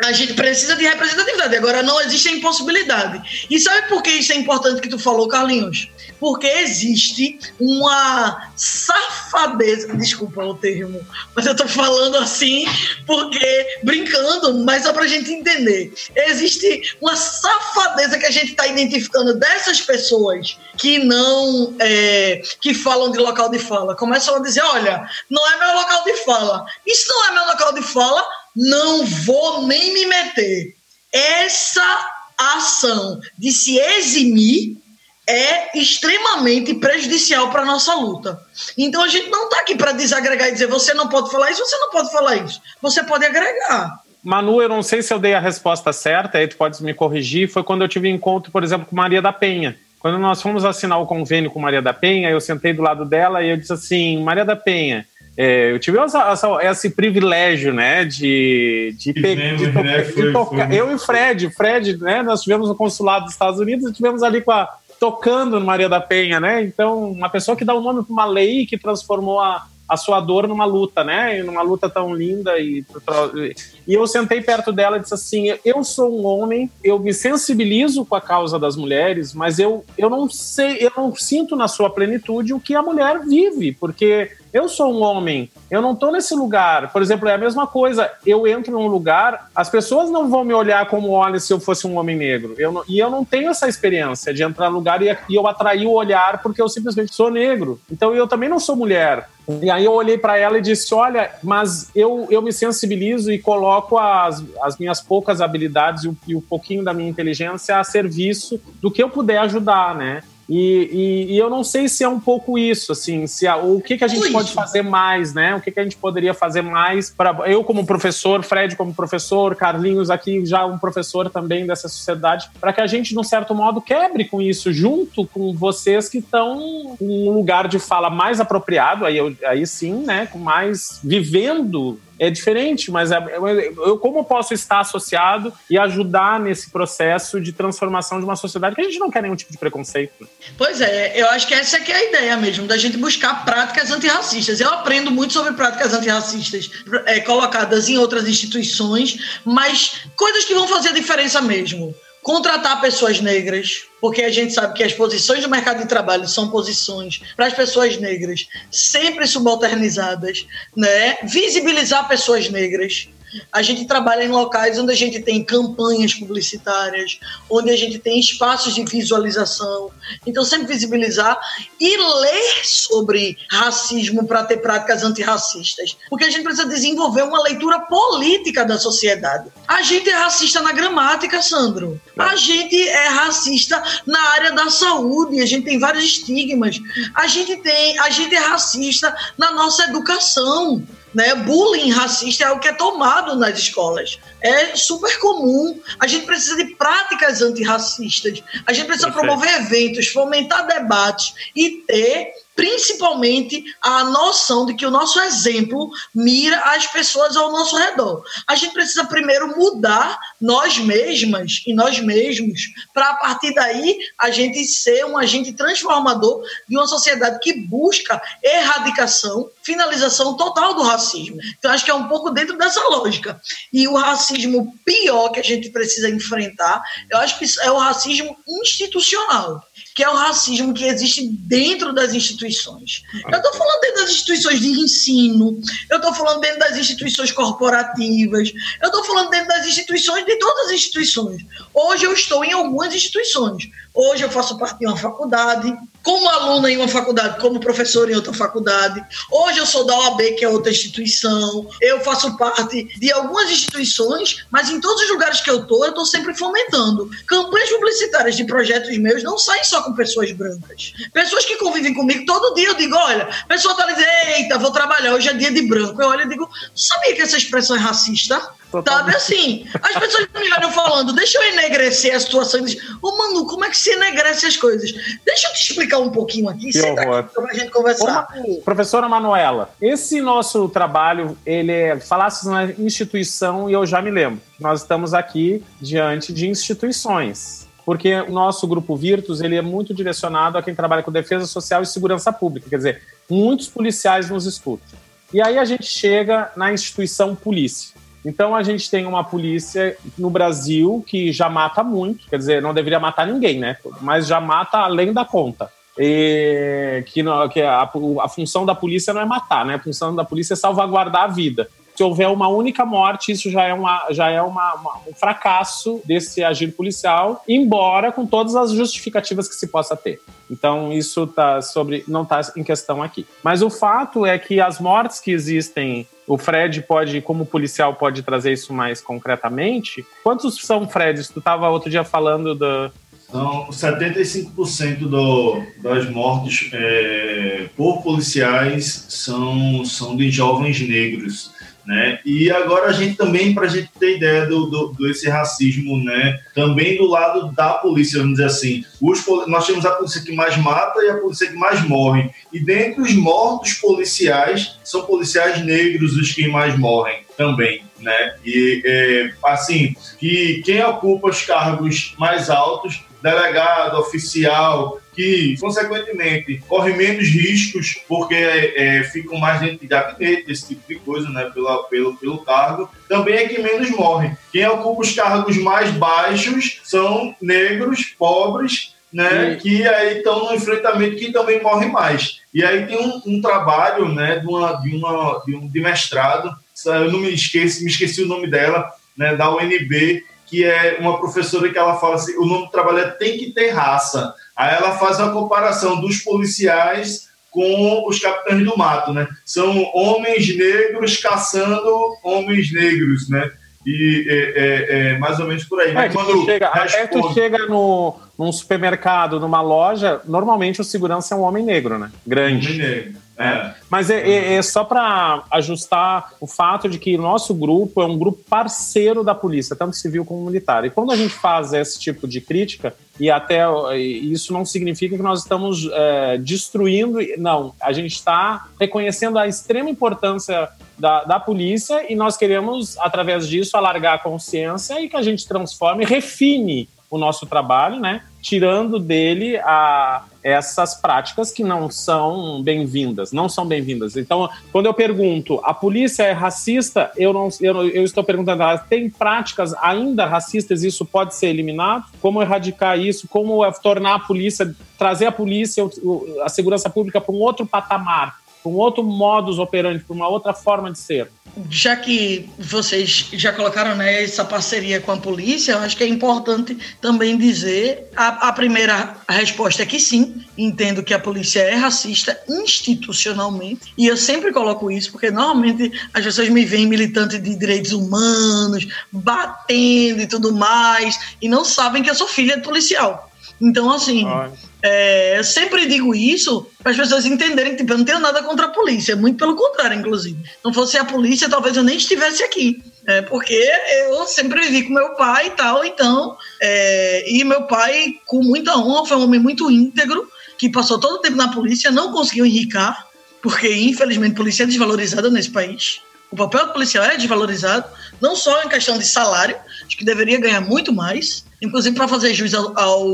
a gente precisa de representatividade. Agora, não existe a impossibilidade. E sabe por que isso é importante que tu falou, Carlinhos? Porque existe uma safadeza. Desculpa o termo, mas eu tô falando assim porque brincando, mas só pra gente entender. Existe uma safadeza que a gente está identificando dessas pessoas que não. É, que falam de local de fala. Começam a dizer: olha, não é meu local de fala. Isso não é meu local de fala não vou nem me meter. Essa ação de se eximir é extremamente prejudicial para a nossa luta. Então a gente não está aqui para desagregar e dizer você não pode falar isso, você não pode falar isso. Você pode agregar. Manu, eu não sei se eu dei a resposta certa, aí tu pode me corrigir. Foi quando eu tive encontro, por exemplo, com Maria da Penha. Quando nós fomos assinar o convênio com Maria da Penha, eu sentei do lado dela e eu disse assim: Maria da Penha, é, eu tive essa, essa, esse privilégio, né, de, de, de, to né? de tocar. Eu e o Fred, Fred, né, nós tivemos no consulado dos Estados Unidos e tivemos ali com a, tocando no Maria da Penha, né? Então, uma pessoa que dá o um nome para uma lei que transformou a, a sua dor numa luta, né? Numa luta tão linda e e eu sentei perto dela e disse assim: eu sou um homem, eu me sensibilizo com a causa das mulheres, mas eu, eu não sei, eu não sinto na sua plenitude o que a mulher vive, porque eu sou um homem, eu não estou nesse lugar. Por exemplo, é a mesma coisa. Eu entro num lugar, as pessoas não vão me olhar como olha se eu fosse um homem negro. Eu não, e eu não tenho essa experiência de entrar num lugar e, e eu atrair o olhar porque eu simplesmente sou negro. Então eu também não sou mulher. E aí eu olhei para ela e disse: Olha, mas eu, eu me sensibilizo e coloco as, as minhas poucas habilidades e o, e o pouquinho da minha inteligência a serviço do que eu puder ajudar, né? E, e, e, eu não sei se é um pouco isso, assim, se a, o que, que a gente pode fazer mais, né? O que, que a gente poderia fazer mais para eu como professor, Fred como professor, Carlinhos aqui já um professor também dessa sociedade, para que a gente, de um certo modo, quebre com isso, junto com vocês que estão um lugar de fala mais apropriado, aí, eu, aí sim, né? Com mais vivendo é diferente, mas é, eu como posso estar associado e ajudar nesse processo de transformação de uma sociedade que a gente não quer nenhum tipo de preconceito. Pois é, eu acho que essa é, que é a ideia mesmo, da gente buscar práticas antirracistas. Eu aprendo muito sobre práticas antirracistas é, colocadas em outras instituições, mas coisas que vão fazer a diferença mesmo contratar pessoas negras, porque a gente sabe que as posições do mercado de trabalho são posições para as pessoas negras sempre subalternizadas, né? Visibilizar pessoas negras, a gente trabalha em locais onde a gente tem campanhas publicitárias, onde a gente tem espaços de visualização. Então, sempre visibilizar e ler sobre racismo para ter práticas antirracistas. Porque a gente precisa desenvolver uma leitura política da sociedade. A gente é racista na gramática, Sandro. A gente é racista na área da saúde. A gente tem vários estigmas. A gente tem, a gente é racista na nossa educação. Né? Bullying racista é algo que é tomado nas escolas. É super comum. A gente precisa de práticas antirracistas. A gente precisa Perfeito. promover eventos, fomentar debates e ter principalmente a noção de que o nosso exemplo mira as pessoas ao nosso redor. A gente precisa primeiro mudar nós mesmas e nós mesmos, para a partir daí a gente ser um agente transformador de uma sociedade que busca erradicação, finalização total do racismo. Então, acho que é um pouco dentro dessa lógica. E o racismo pior que a gente precisa enfrentar, eu acho que é o racismo institucional que é o racismo que existe dentro das instituições. Eu estou falando dentro das instituições de ensino, eu estou falando dentro das instituições corporativas, eu estou falando dentro das instituições, de todas as instituições. Hoje eu estou em algumas instituições. Hoje eu faço parte de uma faculdade, como aluna em uma faculdade, como professor em outra faculdade. Hoje eu sou da OAB, que é outra instituição. Eu faço parte de algumas instituições, mas em todos os lugares que eu estou, eu estou sempre fomentando. Campanhas publicitárias de projetos meus não saem só com pessoas brancas. Pessoas que convivem comigo todo dia, eu digo, olha, a pessoa está dizendo, eita, vou trabalhar, hoje é dia de branco. Eu olho e digo, sabia que essa expressão é racista? Sabe assim, as pessoas me olham falando, deixa eu enegrecer a situação ô oh, Manu, como é que se enegrece as coisas? Deixa eu te explicar um pouquinho aqui, que senta aqui pra gente conversar. Ô, professora Manuela, esse nosso trabalho, ele é, falasse na instituição e eu já me lembro. Nós estamos aqui diante de instituições porque o nosso grupo Virtus ele é muito direcionado a quem trabalha com defesa social e segurança pública, quer dizer, muitos policiais nos escutam. E aí a gente chega na instituição polícia. Então a gente tem uma polícia no Brasil que já mata muito, quer dizer, não deveria matar ninguém, né? Mas já mata além da conta. E que, que a, a função da polícia não é matar, né? A função da polícia é salvaguardar a vida se houver uma única morte, isso já é, uma, já é uma, uma, um fracasso desse agir policial, embora com todas as justificativas que se possa ter. Então, isso tá sobre, não está em questão aqui. Mas o fato é que as mortes que existem, o Fred pode, como policial, pode trazer isso mais concretamente. Quantos são, Fred? Tu estava outro dia falando do, então, 75% do, das mortes é, por policiais são, são de jovens negros. Né? E agora a gente também, para a gente ter ideia do, do, do, esse racismo, né? também do lado da polícia, vamos dizer assim, os, nós temos a polícia que mais mata e a polícia que mais morre. E dentre os mortos policiais, são policiais negros os que mais morrem também. Né? E é, assim, que quem ocupa os cargos mais altos delegado, oficial, que, consequentemente, corre menos riscos porque é, ficam mais dentro de gabinete, esse tipo de coisa, né, pela, pelo, pelo cargo, também é que menos morre. Quem ocupa os cargos mais baixos são negros, pobres, né, e... que aí estão no enfrentamento que também morre mais. E aí tem um, um trabalho né, de, uma, de, uma, de, um, de mestrado, eu não me esqueci, me esqueci o nome dela, né, da UNB, que é uma professora que ela fala assim, o nome do trabalho é tem que ter raça. Aí ela faz uma comparação dos policiais com os capitães do mato, né? São homens negros caçando homens negros, né? E é, é, é mais ou menos por aí. É, quando tu chega, responde... tu chega no, num supermercado, numa loja, normalmente o segurança é um homem negro, né? Grande. Homem negro. É. Mas é, é, é só para ajustar o fato de que nosso grupo é um grupo parceiro da polícia, tanto civil como militar. E quando a gente faz esse tipo de crítica, e até isso não significa que nós estamos é, destruindo, não. A gente está reconhecendo a extrema importância da, da polícia e nós queremos, através disso, alargar a consciência e que a gente transforme, refine o nosso trabalho, né? Tirando dele a, essas práticas que não são bem-vindas, não são bem-vindas. Então, quando eu pergunto, a polícia é racista? Eu não, eu, eu estou perguntando, ela tem práticas ainda racistas? Isso pode ser eliminado? Como erradicar isso? Como tornar a polícia, trazer a polícia, a segurança pública para um outro patamar? Para um outro modus operandi, para uma outra forma de ser. Já que vocês já colocaram né, essa parceria com a polícia, eu acho que é importante também dizer a, a primeira resposta é que sim, entendo que a polícia é racista institucionalmente, e eu sempre coloco isso, porque normalmente as pessoas me veem militante de direitos humanos, batendo e tudo mais, e não sabem que eu sou filha de policial. Então, assim, é, eu sempre digo isso para as pessoas entenderem que tipo, eu não tenho nada contra a polícia, muito pelo contrário, inclusive. Não fosse a polícia, talvez eu nem estivesse aqui. É, porque eu sempre vivi com meu pai e tal, então. É, e meu pai, com muita honra, foi um homem muito íntegro, que passou todo o tempo na polícia, não conseguiu enricar, porque infelizmente a polícia é desvalorizada nesse país. O papel do policial é desvalorizado, não só em questão de salário, que deveria ganhar muito mais, inclusive para fazer jus ao, ao,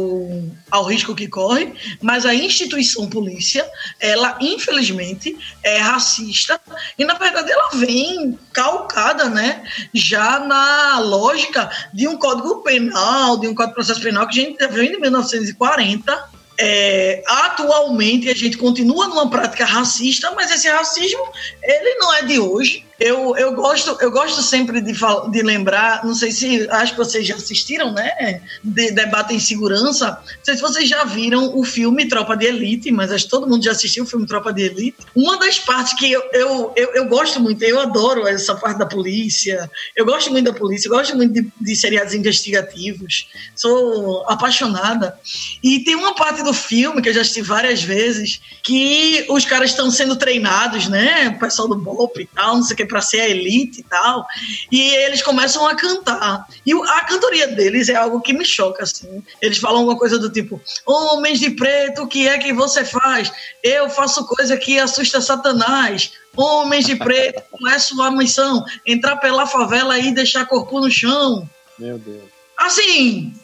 ao, risco que corre, mas a instituição polícia, ela infelizmente é racista e na verdade ela vem calcada, né, já na lógica de um código penal, de um código de processo penal que a gente vem de 1940 é, atualmente a gente continua numa prática racista, mas esse racismo ele não é de hoje. Eu, eu, gosto, eu gosto sempre de, de lembrar, não sei se acho que vocês já assistiram, né? De debate em segurança. Não sei se vocês já viram o filme Tropa de Elite, mas acho que todo mundo já assistiu o filme Tropa de Elite. Uma das partes que eu, eu, eu, eu gosto muito, eu adoro essa parte da polícia, eu gosto muito da polícia, eu gosto muito de, de seriados investigativos, sou apaixonada. E tem uma parte do filme que eu já assisti várias vezes que os caras estão sendo treinados, né? O pessoal do BOP e tal, não sei o que para ser a elite e tal. E eles começam a cantar. E a cantoria deles é algo que me choca, assim. Eles falam alguma coisa do tipo: Homens de preto, o que é que você faz? Eu faço coisa que assusta Satanás. Homens de preto, (laughs) qual é sua missão? Entrar pela favela e deixar corpo no chão. Meu Deus. Assim,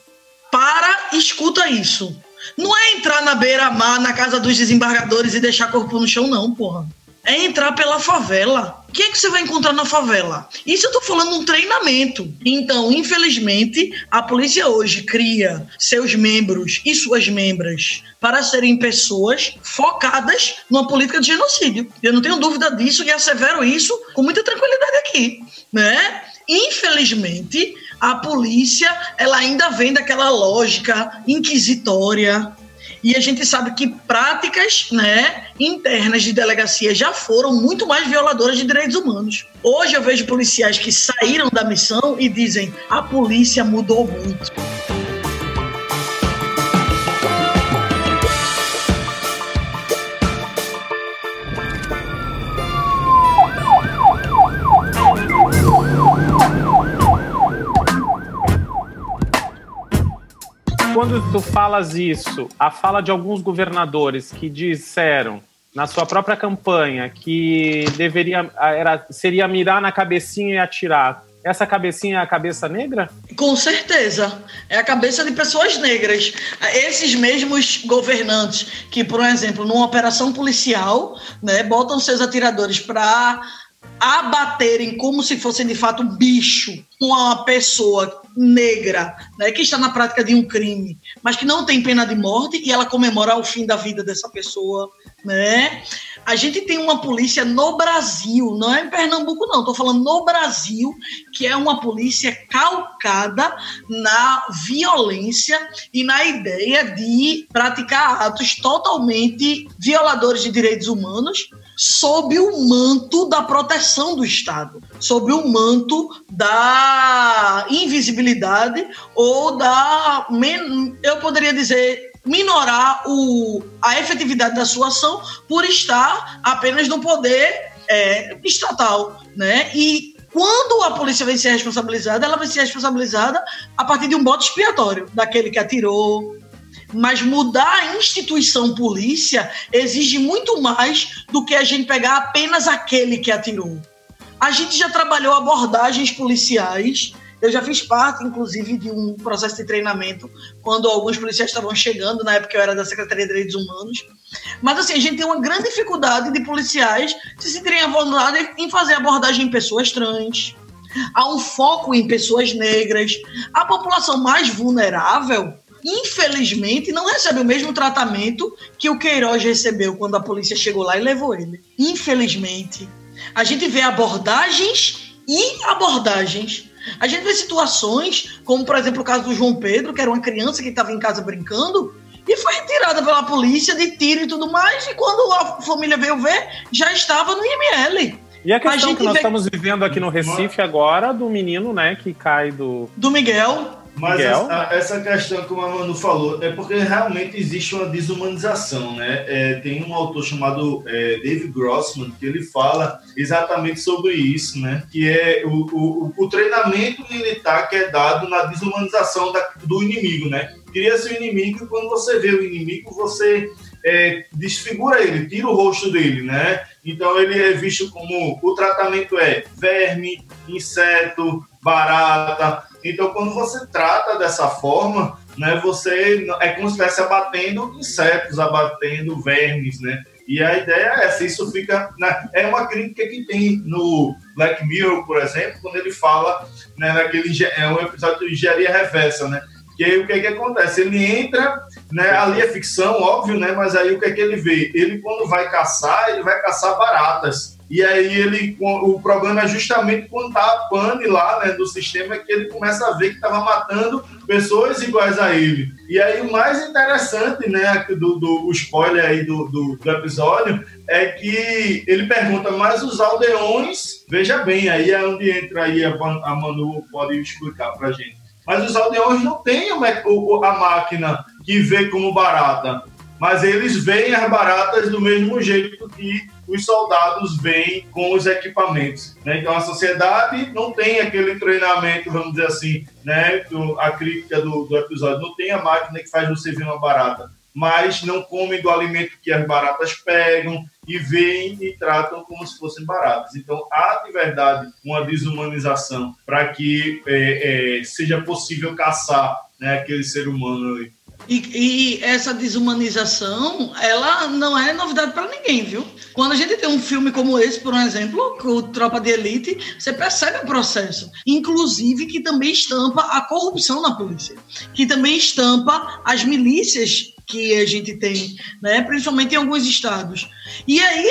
para, escuta isso. Não é entrar na beira-mar, na casa dos desembargadores e deixar corpo no chão, não, porra. É entrar pela favela. O que é que você vai encontrar na favela? Isso eu tô falando um treinamento. Então, infelizmente, a polícia hoje cria seus membros e suas membras para serem pessoas focadas numa política de genocídio. Eu não tenho dúvida disso e assevero isso com muita tranquilidade aqui, né? Infelizmente, a polícia ela ainda vem daquela lógica inquisitória. E a gente sabe que práticas né, internas de delegacia já foram muito mais violadoras de direitos humanos. Hoje eu vejo policiais que saíram da missão e dizem a polícia mudou muito. Quando tu falas isso, a fala de alguns governadores que disseram na sua própria campanha que deveria era, seria mirar na cabecinha e atirar. Essa cabecinha é a cabeça negra? Com certeza. É a cabeça de pessoas negras. Esses mesmos governantes que, por exemplo, numa operação policial, né, botam seus atiradores para abaterem como se fossem de fato um bicho uma pessoa negra né, que está na prática de um crime, mas que não tem pena de morte e ela comemora o fim da vida dessa pessoa, né? A gente tem uma polícia no Brasil, não é em Pernambuco não, estou falando no Brasil, que é uma polícia calcada na violência e na ideia de praticar atos totalmente violadores de direitos humanos, sob o manto da proteção do Estado, sob o manto da invisibilidade ou da, eu poderia dizer, minorar o, a efetividade da sua ação por estar apenas no poder é, estatal, né? E quando a polícia vai ser responsabilizada, ela vai ser responsabilizada a partir de um bote expiatório, daquele que atirou, mas mudar a instituição polícia exige muito mais do que a gente pegar apenas aquele que atirou. A gente já trabalhou abordagens policiais. Eu já fiz parte, inclusive, de um processo de treinamento quando alguns policiais estavam chegando, na época eu era da Secretaria de Direitos Humanos. Mas, assim, a gente tem uma grande dificuldade de policiais se sentirem à vontade em fazer abordagem em pessoas trans. Há um foco em pessoas negras. A população mais vulnerável infelizmente, não recebe o mesmo tratamento que o Queiroz recebeu quando a polícia chegou lá e levou ele. Infelizmente. A gente vê abordagens e abordagens. A gente vê situações, como por exemplo o caso do João Pedro, que era uma criança que estava em casa brincando e foi retirada pela polícia de tiro e tudo mais, e quando a família veio ver, já estava no IML. E a questão a que nós vê... estamos vivendo aqui no Recife agora, do menino, né, que cai do... Do Miguel. Mas essa, essa, questão que o Manu falou é porque realmente existe uma desumanização, né? É, tem um autor chamado é, Dave Grossman que ele fala exatamente sobre isso, né? Que é o, o, o treinamento militar que é dado na desumanização da, do inimigo, né? Cria-se o inimigo e quando você vê o inimigo, você é, desfigura ele, tira o rosto dele, né? Então ele é visto como o tratamento é verme, inseto, barata, então, quando você trata dessa forma, né, você é como se estivesse abatendo insetos, abatendo vermes, né? E a ideia é essa, isso fica. Né, é uma crítica que tem no Black Mirror, por exemplo, quando ele fala né, naquele. É um episódio de engenharia reversa, né? Que aí o que, é que acontece? Ele entra, né, ali é ficção, óbvio, né? Mas aí o que é que ele vê? Ele, quando vai caçar, ele vai caçar baratas. E aí ele, o problema é justamente quando tá a pane lá, né, do sistema, que ele começa a ver que estava matando pessoas iguais a ele. E aí o mais interessante, né, do, do o spoiler aí do, do, do, episódio, é que ele pergunta, mas os aldeões, veja bem, aí é onde entra aí a, a Manu pode explicar pra gente. Mas os aldeões não têm a, a máquina que vê como barata mas eles veem as baratas do mesmo jeito que os soldados veem com os equipamentos. Né? Então a sociedade não tem aquele treinamento, vamos dizer assim, né? a crítica do, do episódio, não tem a máquina que faz você ver uma barata, mas não comem do alimento que as baratas pegam e veem e tratam como se fossem baratas. Então há de verdade uma desumanização para que é, é, seja possível caçar né, aquele ser humano ali. E, e, essa desumanização, ela não é novidade para ninguém, viu? Quando a gente tem um filme como esse, por exemplo, o Tropa de Elite, você percebe o processo. Inclusive que também estampa a corrupção na polícia, que também estampa as milícias que a gente tem, né? principalmente em alguns estados. E aí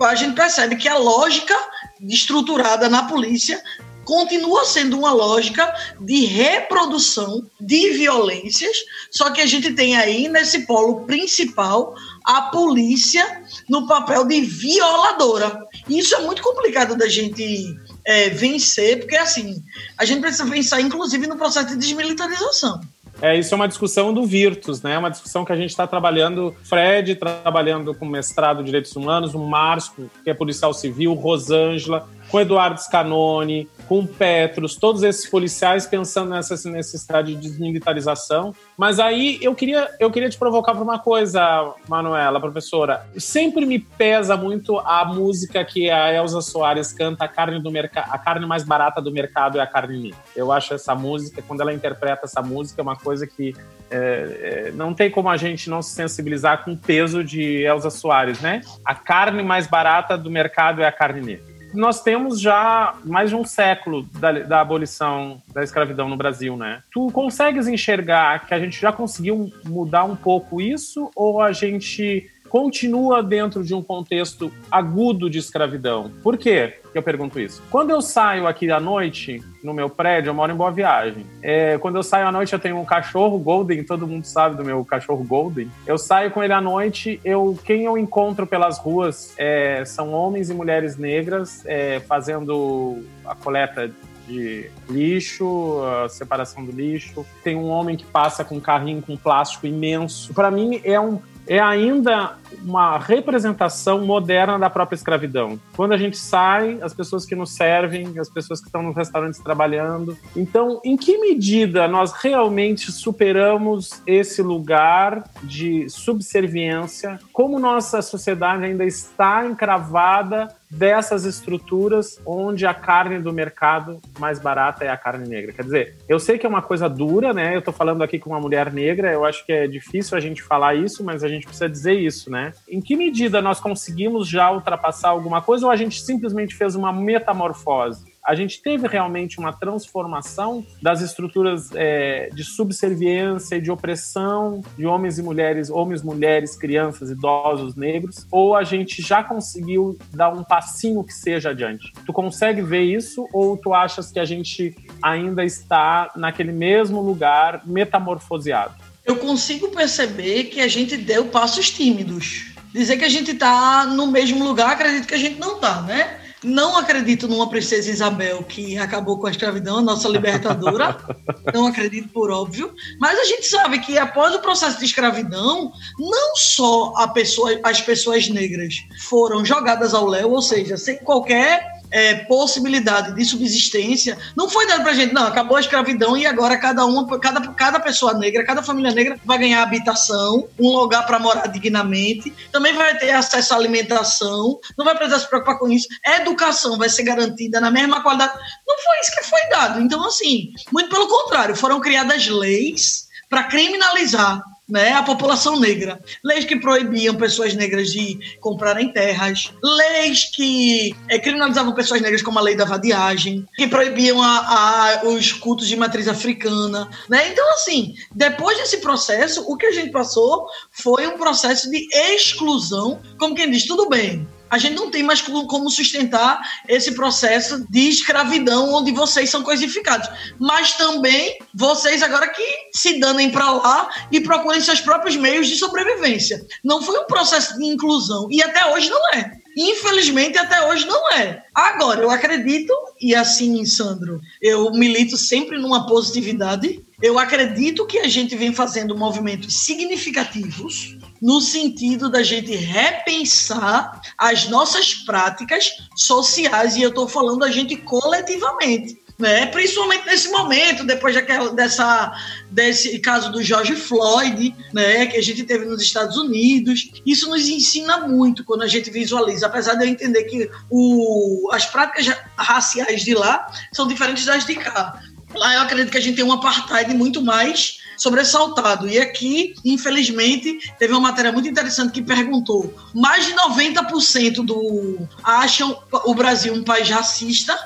a gente percebe que a lógica estruturada na polícia continua sendo uma lógica de reprodução de violências, só que a gente tem aí nesse polo principal a polícia no papel de violadora. Isso é muito complicado da gente é, vencer, porque assim, a gente precisa pensar, inclusive, no processo de desmilitarização. É, isso é uma discussão do Virtus, né? Uma discussão que a gente está trabalhando, Fred trabalhando com mestrado em Direitos Humanos, o Márcio, que é policial civil, Rosângela, com Eduardo Scanoni, com Petros, todos esses policiais pensando nessa necessidade de desmilitarização. Mas aí eu queria, eu queria te provocar para uma coisa, Manuela, professora. Sempre me pesa muito a música que a Elza Soares canta, a carne do a carne mais barata do mercado é a carne minha. Eu acho essa música, quando ela interpreta essa música, é uma coisa que é, é, não tem como a gente não se sensibilizar com o peso de Elza Soares, né? A carne mais barata do mercado é a carne negra nós temos já mais de um século da, da, abolição da escravidão no Brasil, né? Tu consegues enxergar que a gente já conseguiu mudar um pouco isso ou a gente continua dentro de um contexto agudo de escravidão. Por quê que eu pergunto isso? Quando eu saio aqui à noite, no meu prédio, eu moro em Boa Viagem. É, quando eu saio à noite, eu tenho um cachorro Golden, todo mundo sabe do meu cachorro Golden. Eu saio com ele à noite, eu, quem eu encontro pelas ruas é, são homens e mulheres negras é, fazendo a coleta de lixo, a separação do lixo. Tem um homem que passa com um carrinho com plástico imenso. Para mim é um é ainda uma representação moderna da própria escravidão. Quando a gente sai, as pessoas que nos servem, as pessoas que estão nos restaurantes trabalhando. Então, em que medida nós realmente superamos esse lugar de subserviência? Como nossa sociedade ainda está encravada dessas estruturas onde a carne do mercado mais barata é a carne negra. Quer dizer, eu sei que é uma coisa dura, né? Eu tô falando aqui com uma mulher negra, eu acho que é difícil a gente falar isso, mas a gente precisa dizer isso, né? Em que medida nós conseguimos já ultrapassar alguma coisa ou a gente simplesmente fez uma metamorfose? A gente teve realmente uma transformação das estruturas é, de subserviência e de opressão de homens e mulheres, homens, mulheres, crianças, idosos, negros, ou a gente já conseguiu dar um passinho que seja adiante? Tu consegue ver isso ou tu achas que a gente ainda está naquele mesmo lugar metamorfoseado? Eu consigo perceber que a gente deu passos tímidos. Dizer que a gente está no mesmo lugar, acredito que a gente não está, né? Não acredito numa princesa Isabel que acabou com a escravidão, a nossa libertadora. (laughs) não acredito por óbvio. Mas a gente sabe que após o processo de escravidão, não só pessoa, as pessoas negras foram jogadas ao léu, ou seja, sem qualquer é, possibilidade de subsistência, não foi dado pra gente, não, acabou a escravidão e agora cada uma, cada, cada pessoa negra, cada família negra vai ganhar habitação, um lugar para morar dignamente, também vai ter acesso à alimentação, não vai precisar se preocupar com isso, educação vai ser garantida na mesma qualidade. Não foi isso que foi dado. Então, assim, muito pelo contrário, foram criadas leis para criminalizar né, a população negra. Leis que proibiam pessoas negras de comprarem terras, leis que é, criminalizavam pessoas negras, como a lei da vadiagem, que proibiam a, a, os cultos de matriz africana. Né? Então, assim, depois desse processo, o que a gente passou foi um processo de exclusão, como quem diz, tudo bem, a gente não tem mais como sustentar esse processo de escravidão onde vocês são coisificados. Mas também vocês agora que se danem para lá e procurem seus próprios meios de sobrevivência. Não foi um processo de inclusão e até hoje não é. Infelizmente, até hoje não é. Agora, eu acredito, e assim, Sandro, eu milito sempre numa positividade. Eu acredito que a gente vem fazendo movimentos significativos no sentido da gente repensar as nossas práticas sociais, e eu estou falando a gente coletivamente né? Principalmente nesse momento, depois daquela, dessa, desse caso do George Floyd, né? Que a gente teve nos Estados Unidos. Isso nos ensina muito quando a gente visualiza, apesar de eu entender que o, as práticas raciais de lá são diferentes das de cá. Lá eu acredito que a gente tem um apartheid muito mais sobressaltado. E aqui, infelizmente, teve uma matéria muito interessante que perguntou: mais de 90% do acham o Brasil um país racista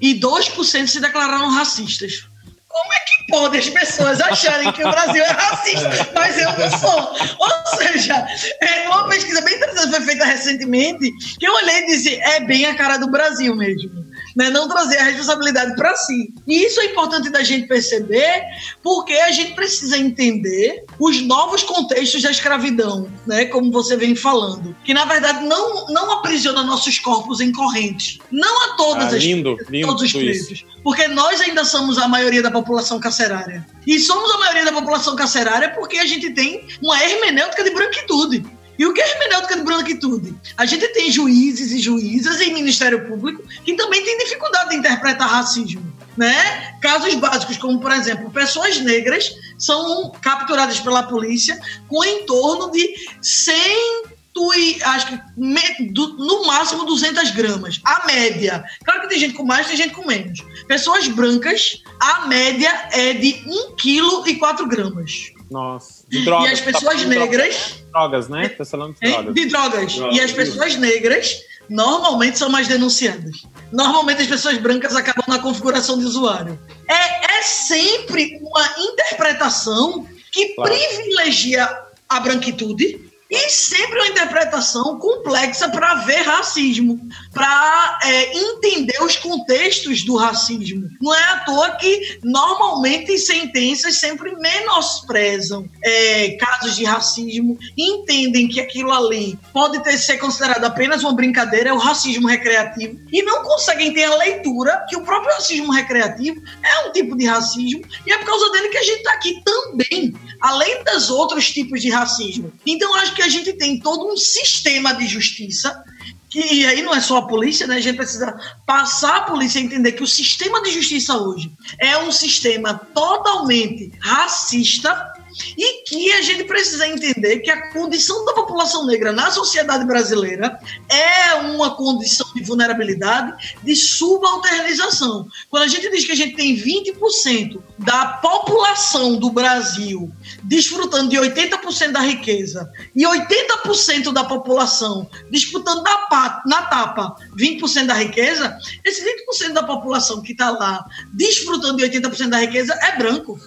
e 2% se declararam racistas. Como é que pode as pessoas acharem que o Brasil é racista, é. mas eu não sou? Ou seja, é uma pesquisa bem interessante foi feita recentemente, que eu olhei e disse, é bem a cara do Brasil mesmo né? não trazer a responsabilidade para si. E isso é importante da gente perceber, porque a gente precisa entender os novos contextos da escravidão, né? como você vem falando, que na verdade não, não aprisiona nossos corpos em correntes. Não a todas ah, as, lindo, lindo todos os presos. Porque nós ainda somos a maioria da população carcerária. E somos a maioria da população carcerária porque a gente tem uma hermenêutica de branquitude. E o que é hermenêutica de branquitude? A gente tem juízes e juízas em Ministério Público que também têm dificuldade de interpretar racismo. Né? Casos básicos, como por exemplo, pessoas negras são capturadas pela polícia com em torno de 100 e acho que no máximo 200 gramas. A média. Claro que tem gente com mais, tem gente com menos. Pessoas brancas, a média é de 1 kg e 4 gramas. Nossa. De drogas. E as pessoas tá negras. Drogas, né? Tá falando de drogas. De drogas. drogas. E as pessoas negras normalmente são mais denunciadas. Normalmente as pessoas brancas acabam na configuração de usuário. É, é sempre uma interpretação que claro. privilegia a branquitude e sempre uma interpretação complexa para ver racismo, para é, entender os contextos do racismo. Não é à toa que normalmente sentenças sempre menosprezam é, casos de racismo, entendem que aquilo ali pode ter ser considerado apenas uma brincadeira, é o racismo recreativo, e não conseguem ter a leitura que o próprio racismo recreativo é um tipo de racismo, e é por causa dele que a gente está aqui também, além dos outros tipos de racismo. Então, acho que a gente tem todo um sistema de justiça que aí não é só a polícia, né? A gente precisa passar a polícia a entender que o sistema de justiça hoje é um sistema totalmente racista e que a gente precisa entender que a condição da população negra na sociedade brasileira é uma condição de vulnerabilidade, de subalternização. Quando a gente diz que a gente tem 20% da população do Brasil desfrutando de 80% da riqueza e 80% da população disputando na, tapa 20% da riqueza, esse 20% da população que está lá desfrutando de 80% da riqueza é branco.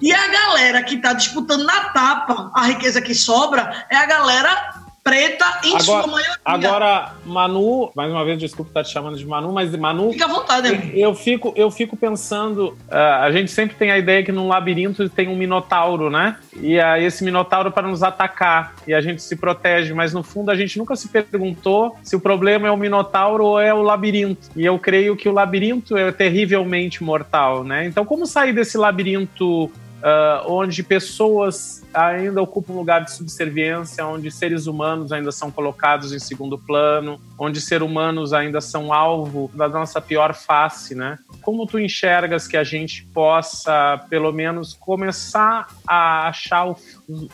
E a galera que está disputando na tapa a riqueza que sobra é a galera preta em agora, sua maioria. Agora, Manu, mais uma vez, desculpa estar te chamando de Manu, mas Manu. Fica à vontade, amigo. Eu fico, eu fico pensando. Uh, a gente sempre tem a ideia que num labirinto tem um minotauro, né? E uh, esse minotauro para nos atacar. E a gente se protege, mas no fundo a gente nunca se perguntou se o problema é o minotauro ou é o labirinto. E eu creio que o labirinto é terrivelmente mortal, né? Então, como sair desse labirinto uh, onde pessoas ainda ocupam um lugar de subserviência, onde seres humanos ainda são colocados em segundo plano, onde seres humanos ainda são alvo da nossa pior face, né? Como tu enxergas que a gente possa, pelo menos, começar a achar o,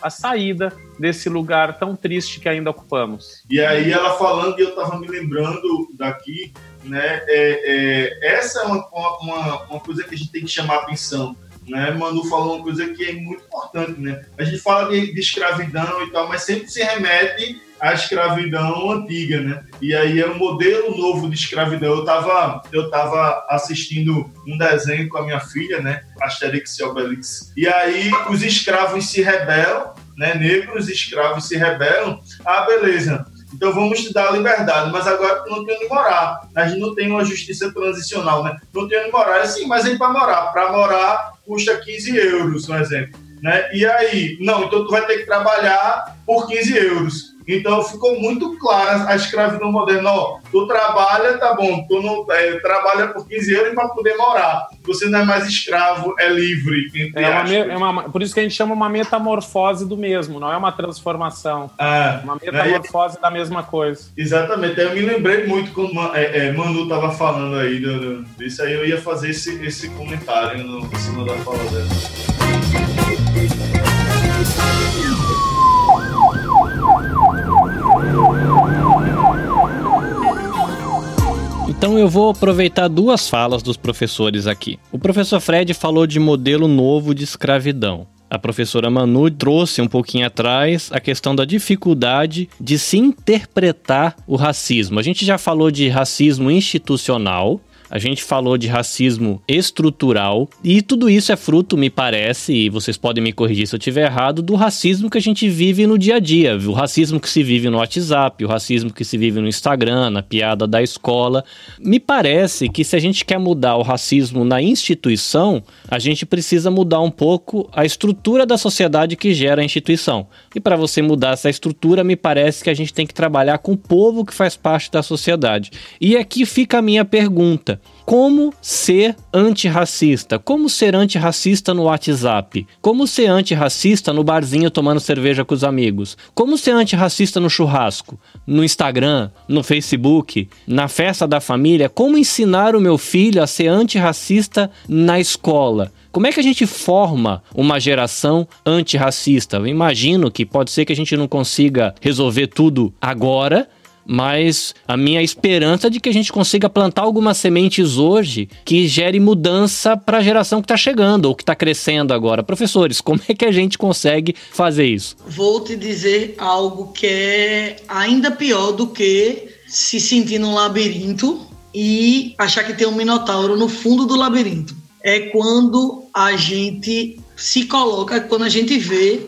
a saída desse lugar tão triste que ainda ocupamos? E aí ela falando, e eu estava me lembrando daqui, né? É, é, essa é uma, uma, uma coisa que a gente tem que chamar a atenção né? Manu falou uma coisa que é muito importante, né? A gente fala de, de escravidão e tal, mas sempre se remete à escravidão antiga, né? E aí é um modelo novo de escravidão. Eu estava eu tava assistindo um desenho com a minha filha, né? Asterix e Obelix. E aí os escravos se rebelam, né? Negros escravos se rebelam. Ah, beleza. Então vamos te dar a liberdade, mas agora não tem onde morar. A gente não tem uma justiça transicional, né? Não tem onde morar. Sim, mas aí para morar. Para morar custa 15 euros, um exemplo. Né? E aí, não, então tu vai ter que trabalhar por 15 euros. Então ficou muito clara a escravidão moderna. Ó, tu trabalha, tá bom, tu não é, trabalha por 15 anos para poder morar. Você não é mais escravo, é livre. É uma, é uma, por isso que a gente chama uma metamorfose do mesmo, não é uma transformação. É, uma metamorfose aí, da mesma coisa. Exatamente. Eu me lembrei muito quando é, é, Manu estava falando aí disso aí, eu ia fazer esse, esse comentário no, em cima da fala dela. Então eu vou aproveitar duas falas dos professores aqui. O professor Fred falou de modelo novo de escravidão. A professora Manu trouxe um pouquinho atrás a questão da dificuldade de se interpretar o racismo. A gente já falou de racismo institucional, a gente falou de racismo estrutural e tudo isso é fruto, me parece, e vocês podem me corrigir se eu estiver errado, do racismo que a gente vive no dia a dia, o racismo que se vive no WhatsApp, o racismo que se vive no Instagram, na piada da escola. Me parece que se a gente quer mudar o racismo na instituição, a gente precisa mudar um pouco a estrutura da sociedade que gera a instituição. E para você mudar essa estrutura, me parece que a gente tem que trabalhar com o povo que faz parte da sociedade. E aqui fica a minha pergunta como ser antirracista? Como ser antirracista no WhatsApp? Como ser antirracista no barzinho tomando cerveja com os amigos? Como ser antirracista no churrasco? No Instagram? No Facebook? Na festa da família? Como ensinar o meu filho a ser antirracista na escola? Como é que a gente forma uma geração antirracista? Eu imagino que pode ser que a gente não consiga resolver tudo agora, mas a minha esperança é de que a gente consiga plantar algumas sementes hoje que gere mudança para a geração que está chegando ou que está crescendo agora. Professores, como é que a gente consegue fazer isso? Vou te dizer algo que é ainda pior do que se sentir num labirinto e achar que tem um minotauro no fundo do labirinto. É quando a gente se coloca, quando a gente vê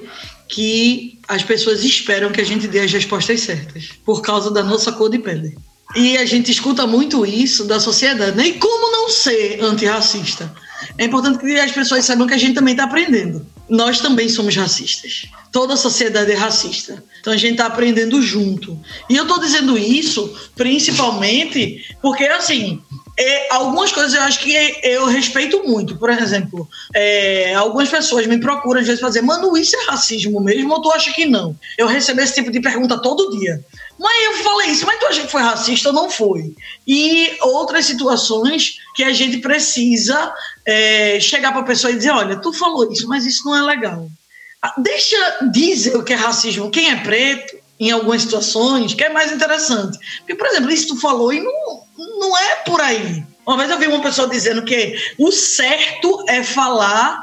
que as pessoas esperam que a gente dê as respostas certas, por causa da nossa cor de pele. E a gente escuta muito isso da sociedade, né? E como não ser antirracista? É importante que as pessoas saibam que a gente também está aprendendo. Nós também somos racistas. Toda a sociedade é racista. Então a gente está aprendendo junto. E eu estou dizendo isso principalmente porque, assim, é, algumas coisas eu acho que eu respeito muito. Por exemplo, é, algumas pessoas me procuram às vezes fazer, mano, isso é racismo mesmo ou tu acha que não? Eu recebo esse tipo de pergunta todo dia. Mas eu falei isso, mas tu acha que foi racista ou não foi? E outras situações que a gente precisa é, chegar para a pessoa e dizer: olha, tu falou isso, mas isso não é legal. Ah, deixa dizer o que é racismo. Quem é preto, em algumas situações, que é mais interessante. Porque, por exemplo, isso tu falou e não, não é por aí. Uma vez eu vi uma pessoa dizendo que o certo é falar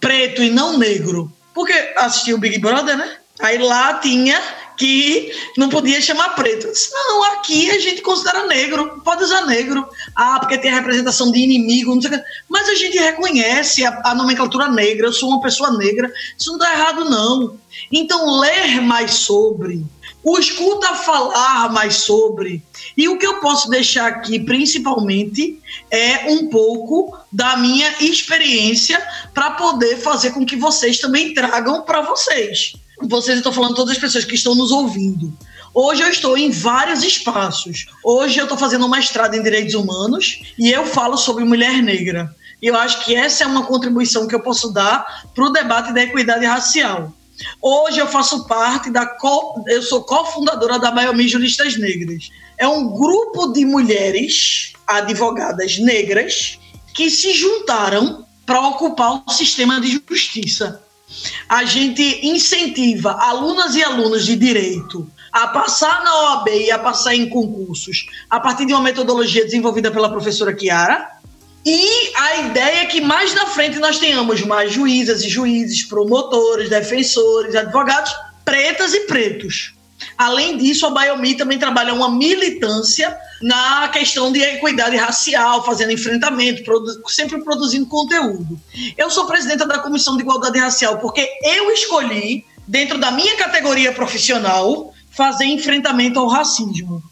preto e não negro. Porque assistiu o Big Brother, né? Aí lá tinha que não podia chamar preto. disse, não, aqui a gente considera negro, pode usar negro. Ah, porque tem a representação de inimigo, não sei o que. Mas a gente reconhece a, a nomenclatura negra, eu sou uma pessoa negra, isso não está errado, não. Então, ler mais sobre, o escuta falar mais sobre. E o que eu posso deixar aqui, principalmente, é um pouco da minha experiência para poder fazer com que vocês também tragam para vocês. Vocês estão falando todas as pessoas que estão nos ouvindo. Hoje eu estou em vários espaços. Hoje eu estou fazendo uma mestrado em direitos humanos e eu falo sobre mulher negra. E eu acho que essa é uma contribuição que eu posso dar para o debate da equidade racial. Hoje eu faço parte da co, eu sou cofundadora da Biomi Juristas Negras. É um grupo de mulheres advogadas negras que se juntaram para ocupar o sistema de justiça. A gente incentiva alunas e alunos de direito a passar na OAB e a passar em concursos a partir de uma metodologia desenvolvida pela professora Kiara e a ideia é que mais na frente nós tenhamos mais juízas e juízes, promotores, defensores, advogados, pretas e pretos. Além disso, a Biomi também trabalha uma militância na questão de equidade racial, fazendo enfrentamento, produ sempre produzindo conteúdo. Eu sou presidenta da Comissão de Igualdade Racial porque eu escolhi, dentro da minha categoria profissional, fazer enfrentamento ao racismo.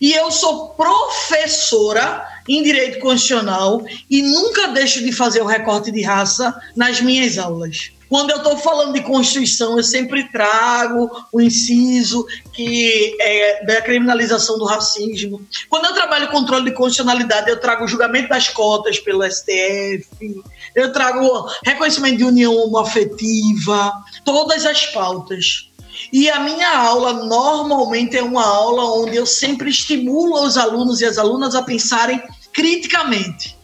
E eu sou professora em direito constitucional e nunca deixo de fazer o recorte de raça nas minhas aulas. Quando eu estou falando de Constituição, eu sempre trago o inciso que é da criminalização do racismo. Quando eu trabalho controle de constitucionalidade, eu trago o julgamento das cotas pelo STF, eu trago reconhecimento de união homoafetiva, todas as pautas. E a minha aula normalmente é uma aula onde eu sempre estimulo os alunos e as alunas a pensarem criticamente.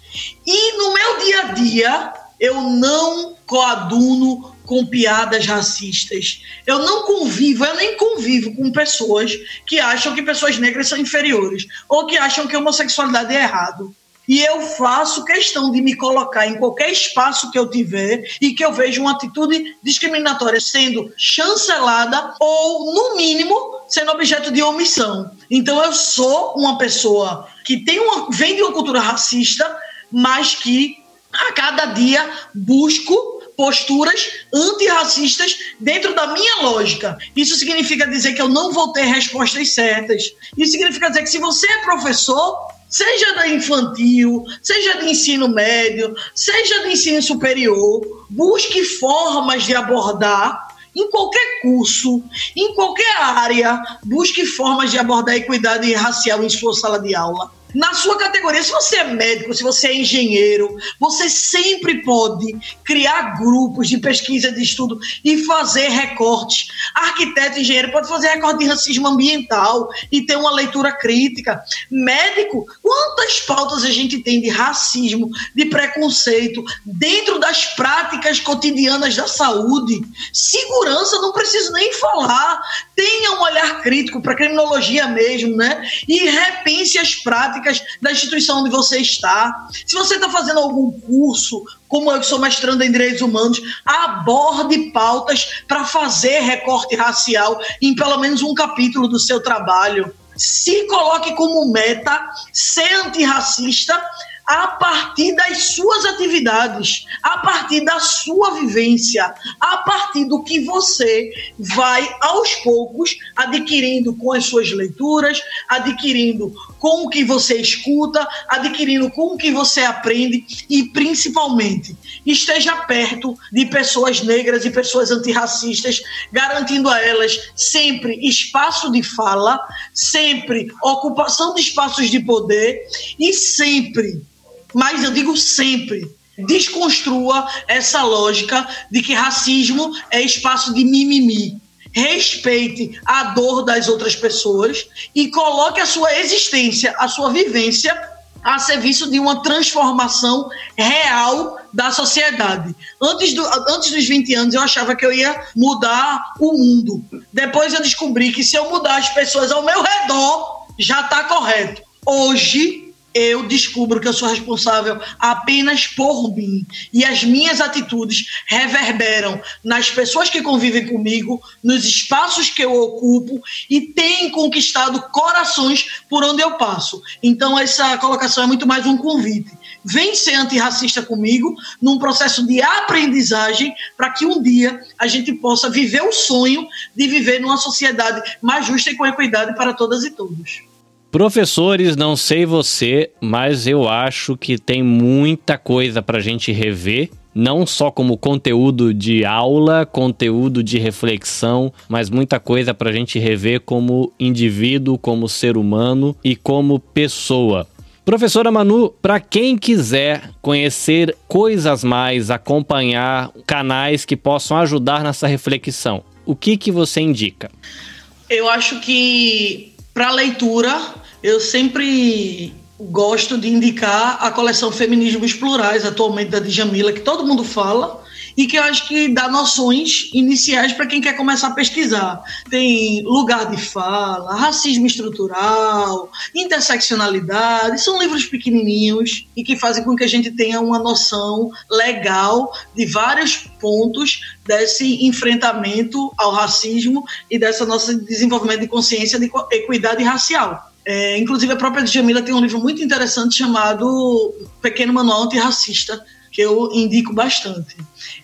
E no meu dia a dia, eu não coaduno com piadas racistas. Eu não convivo, eu nem convivo com pessoas que acham que pessoas negras são inferiores ou que acham que homossexualidade é errado. E eu faço questão de me colocar em qualquer espaço que eu tiver e que eu veja uma atitude discriminatória sendo chancelada ou, no mínimo, sendo objeto de omissão. Então, eu sou uma pessoa que tem uma, vem de uma cultura racista, mas que a cada dia busco posturas antirracistas dentro da minha lógica. Isso significa dizer que eu não vou ter respostas certas. Isso significa dizer que se você é professor, seja da infantil, seja de ensino médio, seja de ensino superior, busque formas de abordar em qualquer curso, em qualquer área, busque formas de abordar equidade racial em sua sala de aula na sua categoria. Se você é médico, se você é engenheiro, você sempre pode criar grupos de pesquisa, de estudo e fazer recortes. Arquiteto, engenheiro pode fazer recorte de racismo ambiental e ter uma leitura crítica. Médico, quantas pautas a gente tem de racismo, de preconceito dentro das práticas cotidianas da saúde? Segurança, não preciso nem falar. Tenha um olhar crítico para criminologia mesmo, né? E repense as práticas práticas da instituição onde você está. Se você está fazendo algum curso, como eu que sou mestrando em direitos humanos, aborde pautas para fazer recorte racial em pelo menos um capítulo do seu trabalho. Se coloque como meta ser antirracista a partir das suas atividades, a partir da sua vivência, a partir do que você vai aos poucos adquirindo com as suas leituras, adquirindo com o que você escuta, adquirindo com o que você aprende e principalmente esteja perto de pessoas negras e pessoas antirracistas, garantindo a elas sempre espaço de fala, sempre ocupação de espaços de poder e sempre mas eu digo sempre, desconstrua essa lógica de que racismo é espaço de mimimi. Respeite a dor das outras pessoas e coloque a sua existência, a sua vivência a serviço de uma transformação real da sociedade. Antes, do, antes dos 20 anos, eu achava que eu ia mudar o mundo. Depois eu descobri que se eu mudar as pessoas ao meu redor, já está correto. Hoje, eu descubro que eu sou responsável apenas por mim e as minhas atitudes reverberam nas pessoas que convivem comigo, nos espaços que eu ocupo e têm conquistado corações por onde eu passo. Então essa colocação é muito mais um convite. Vem ser antirracista comigo num processo de aprendizagem para que um dia a gente possa viver o sonho de viver numa sociedade mais justa e com equidade para todas e todos. Professores, não sei você, mas eu acho que tem muita coisa para a gente rever, não só como conteúdo de aula, conteúdo de reflexão, mas muita coisa para a gente rever como indivíduo, como ser humano e como pessoa. Professora Manu, para quem quiser conhecer coisas mais, acompanhar canais que possam ajudar nessa reflexão, o que que você indica? Eu acho que para leitura, eu sempre gosto de indicar a coleção Feminismos Plurais, atualmente da Djamila, que todo mundo fala, e que eu acho que dá noções iniciais para quem quer começar a pesquisar. Tem lugar de fala, racismo estrutural, interseccionalidade, são livros pequenininhos e que fazem com que a gente tenha uma noção legal de vários pontos desse enfrentamento ao racismo e dessa nossa desenvolvimento de consciência de equidade racial. É, inclusive, a própria Djamila tem um livro muito interessante chamado Pequeno Manual Antirracista, que eu indico bastante.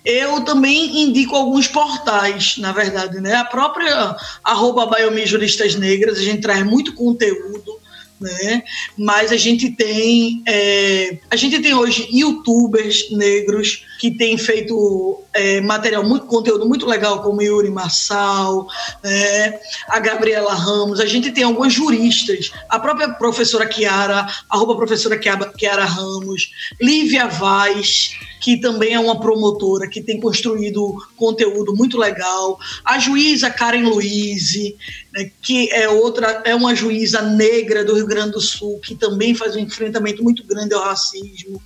Eu também indico alguns portais, na verdade, né? A própria arroba Juristas Negras, a gente traz muito conteúdo né? Mas a gente tem é, a gente tem hoje YouTubers negros que têm feito é, material muito conteúdo muito legal como Yuri Marçal, né? a Gabriela Ramos. A gente tem algumas juristas, a própria professora Kiara, arroba professora Kiara Ramos, Lívia Vaz que também é uma promotora que tem construído conteúdo muito legal, a juíza Karen Luiz, né, que é outra, é uma juíza negra do Rio Grande do Sul, que também faz um enfrentamento muito grande ao racismo.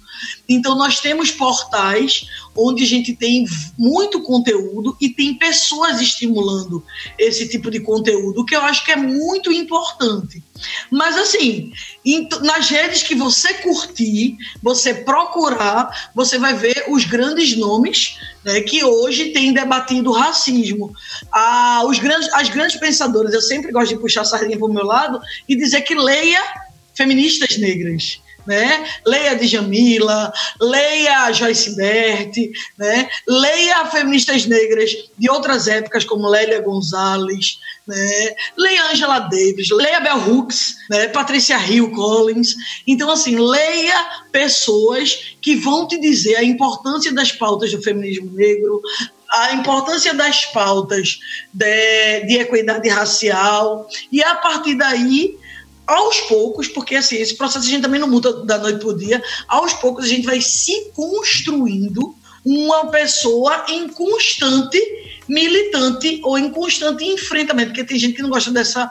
Então, nós temos portais onde a gente tem muito conteúdo e tem pessoas estimulando esse tipo de conteúdo, que eu acho que é muito importante. Mas, assim, nas redes que você curtir, você procurar, você vai ver os grandes nomes né, que hoje têm debatido racismo. Ah, os grandes, as grandes pensadoras, eu sempre gosto de puxar a sardinha para o meu lado e dizer que leia feministas negras né? Leia Djamila, leia Joyce Bert, né? Leia feministas negras de outras épocas como Lélia Gonzalez, né? Leia Angela Davis, leia Bell Hooks, né? Patrícia Hill Collins. Então, assim, leia pessoas que vão te dizer a importância das pautas do feminismo negro, a importância das pautas de, de equidade racial, e a partir daí aos poucos, porque assim, esse processo a gente também não muda da noite para o dia, aos poucos a gente vai se construindo uma pessoa em constante militante ou em constante enfrentamento, porque tem gente que não gosta dessa,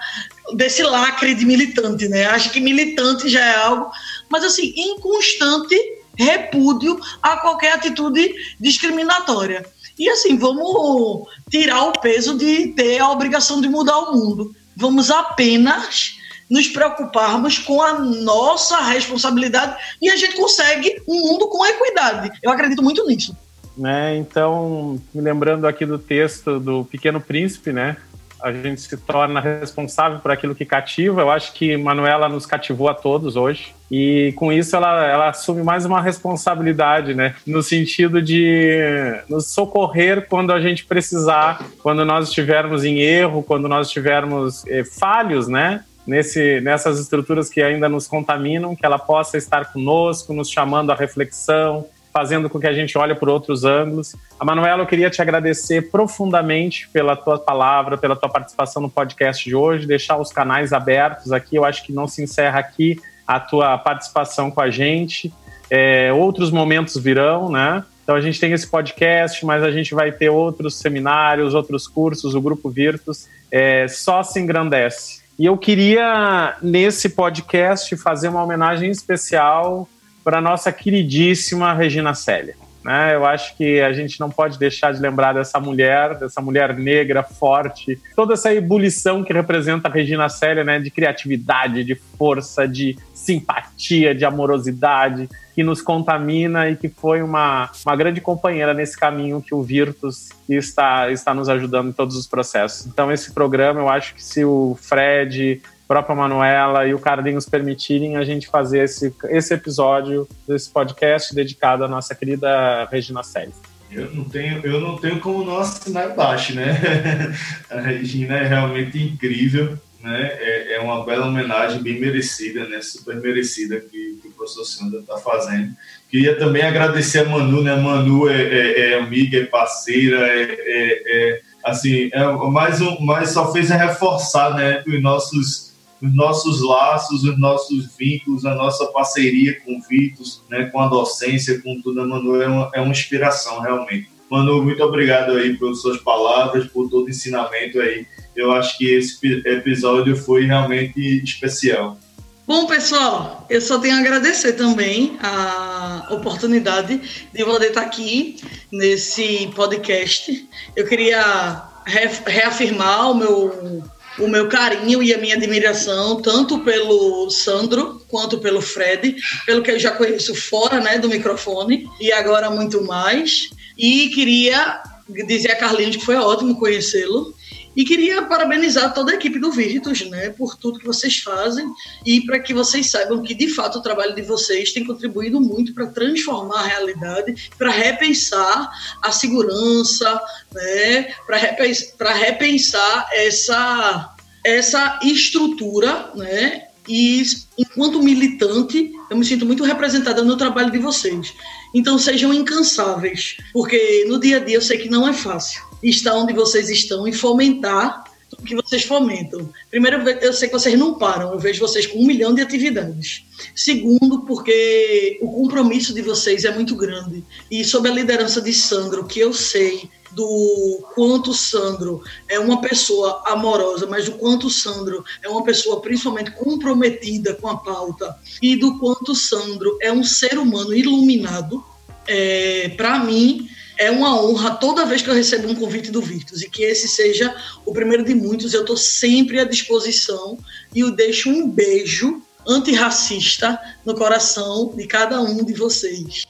desse lacre de militante, né? Acha que militante já é algo, mas assim, em constante repúdio a qualquer atitude discriminatória. E assim, vamos tirar o peso de ter a obrigação de mudar o mundo. Vamos apenas nos preocuparmos com a nossa responsabilidade e a gente consegue um mundo com equidade. Eu acredito muito nisso. Né, então, me lembrando aqui do texto do Pequeno Príncipe, né? A gente se torna responsável por aquilo que cativa. Eu acho que Manuela nos cativou a todos hoje. E com isso ela, ela assume mais uma responsabilidade, né? No sentido de nos socorrer quando a gente precisar, quando nós estivermos em erro, quando nós estivermos eh, falhos, né? Nesse, nessas estruturas que ainda nos contaminam, que ela possa estar conosco, nos chamando à reflexão, fazendo com que a gente olhe por outros ângulos. A Manuela, eu queria te agradecer profundamente pela tua palavra, pela tua participação no podcast de hoje, deixar os canais abertos aqui. Eu acho que não se encerra aqui a tua participação com a gente. É, outros momentos virão, né? Então a gente tem esse podcast, mas a gente vai ter outros seminários, outros cursos, o Grupo Virtus é, só se engrandece. E eu queria, nesse podcast, fazer uma homenagem especial para nossa queridíssima Regina Célia. Né? Eu acho que a gente não pode deixar de lembrar dessa mulher, dessa mulher negra, forte, toda essa ebulição que representa a Regina Célia, né? de criatividade, de força, de simpatia, de amorosidade, que nos contamina e que foi uma, uma grande companheira nesse caminho que o Virtus está, está nos ajudando em todos os processos. Então, esse programa, eu acho que se o Fred, a própria Manuela e o Carlinhos permitirem a gente fazer esse, esse episódio desse podcast dedicado à nossa querida Regina Célia. Eu não tenho, eu não tenho como não assinar embaixo, né? (laughs) a Regina é realmente incrível né? É, é, uma bela homenagem, bem merecida, né? Super merecida que, que o professor Sandra está fazendo. Queria também agradecer a Manu, né? Manu é, é, é amiga, é parceira, é, é, é assim, é mais um, mas só fez a reforçar, né? Os nossos os nossos laços, os nossos vínculos, a nossa parceria com o Vitos, né, com a docência, com tudo, a Manu é uma, é uma inspiração, realmente. Manu, muito obrigado aí pelas suas palavras, por todo o ensinamento aí eu acho que esse episódio foi realmente especial. Bom, pessoal, eu só tenho a agradecer também a oportunidade de poder estar aqui nesse podcast. Eu queria reafirmar o meu, o meu carinho e a minha admiração, tanto pelo Sandro quanto pelo Fred, pelo que eu já conheço fora né, do microfone e agora muito mais. E queria dizer a Carlinhos que foi ótimo conhecê-lo. E queria parabenizar toda a equipe do Virtus, né, por tudo que vocês fazem e para que vocês saibam que, de fato, o trabalho de vocês tem contribuído muito para transformar a realidade, para repensar a segurança, né, para repensar, repensar essa, essa estrutura, né, e enquanto militante, eu me sinto muito representada no trabalho de vocês. Então sejam incansáveis, porque no dia a dia eu sei que não é fácil estar onde vocês estão e fomentar que vocês fomentam. Primeiro, eu sei que vocês não param, eu vejo vocês com um milhão de atividades. Segundo, porque o compromisso de vocês é muito grande. E sob a liderança de Sandro, que eu sei do quanto Sandro é uma pessoa amorosa, mas do quanto Sandro é uma pessoa principalmente comprometida com a pauta e do quanto Sandro é um ser humano iluminado, é, para mim é uma honra toda vez que eu recebo um convite do Virtus e que esse seja o primeiro de muitos. Eu estou sempre à disposição e eu deixo um beijo antirracista no coração de cada um de vocês.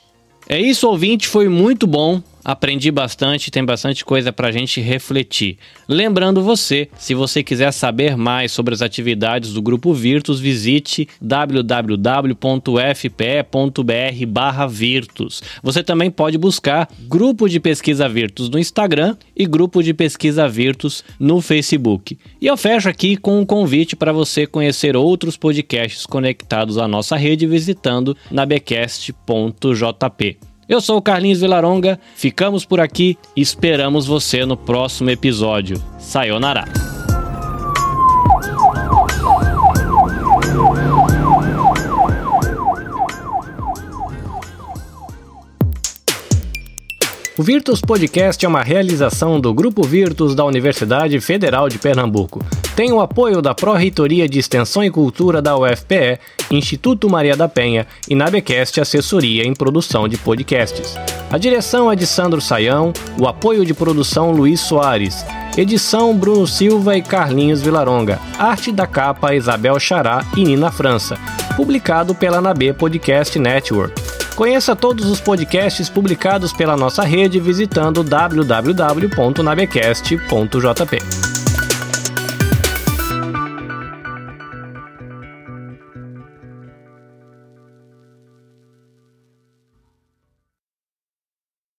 É isso, ouvinte, foi muito bom aprendi bastante, tem bastante coisa para a gente refletir. Lembrando você, se você quiser saber mais sobre as atividades do Grupo Virtus, visite www.fpe.br/virtus. Você também pode buscar Grupo de Pesquisa Virtus no Instagram e Grupo de Pesquisa Virtus no Facebook. E eu fecho aqui com um convite para você conhecer outros podcasts conectados à nossa rede visitando nabecast.jp. Eu sou o Carlinhos Vilaronga, ficamos por aqui e esperamos você no próximo episódio. Sayonara! O Virtus Podcast é uma realização do Grupo Virtus da Universidade Federal de Pernambuco. Tem o apoio da Pró-Reitoria de Extensão e Cultura da UFPE, Instituto Maria da Penha e Nabecast Assessoria em Produção de Podcasts. A direção é de Sandro Saião, o apoio de produção Luiz Soares. Edição Bruno Silva e Carlinhos Vilaronga. Arte da capa Isabel Xará e Nina França. Publicado pela Nabê Podcast Network. Conheça todos os podcasts publicados pela nossa rede visitando www.nabecast.jp.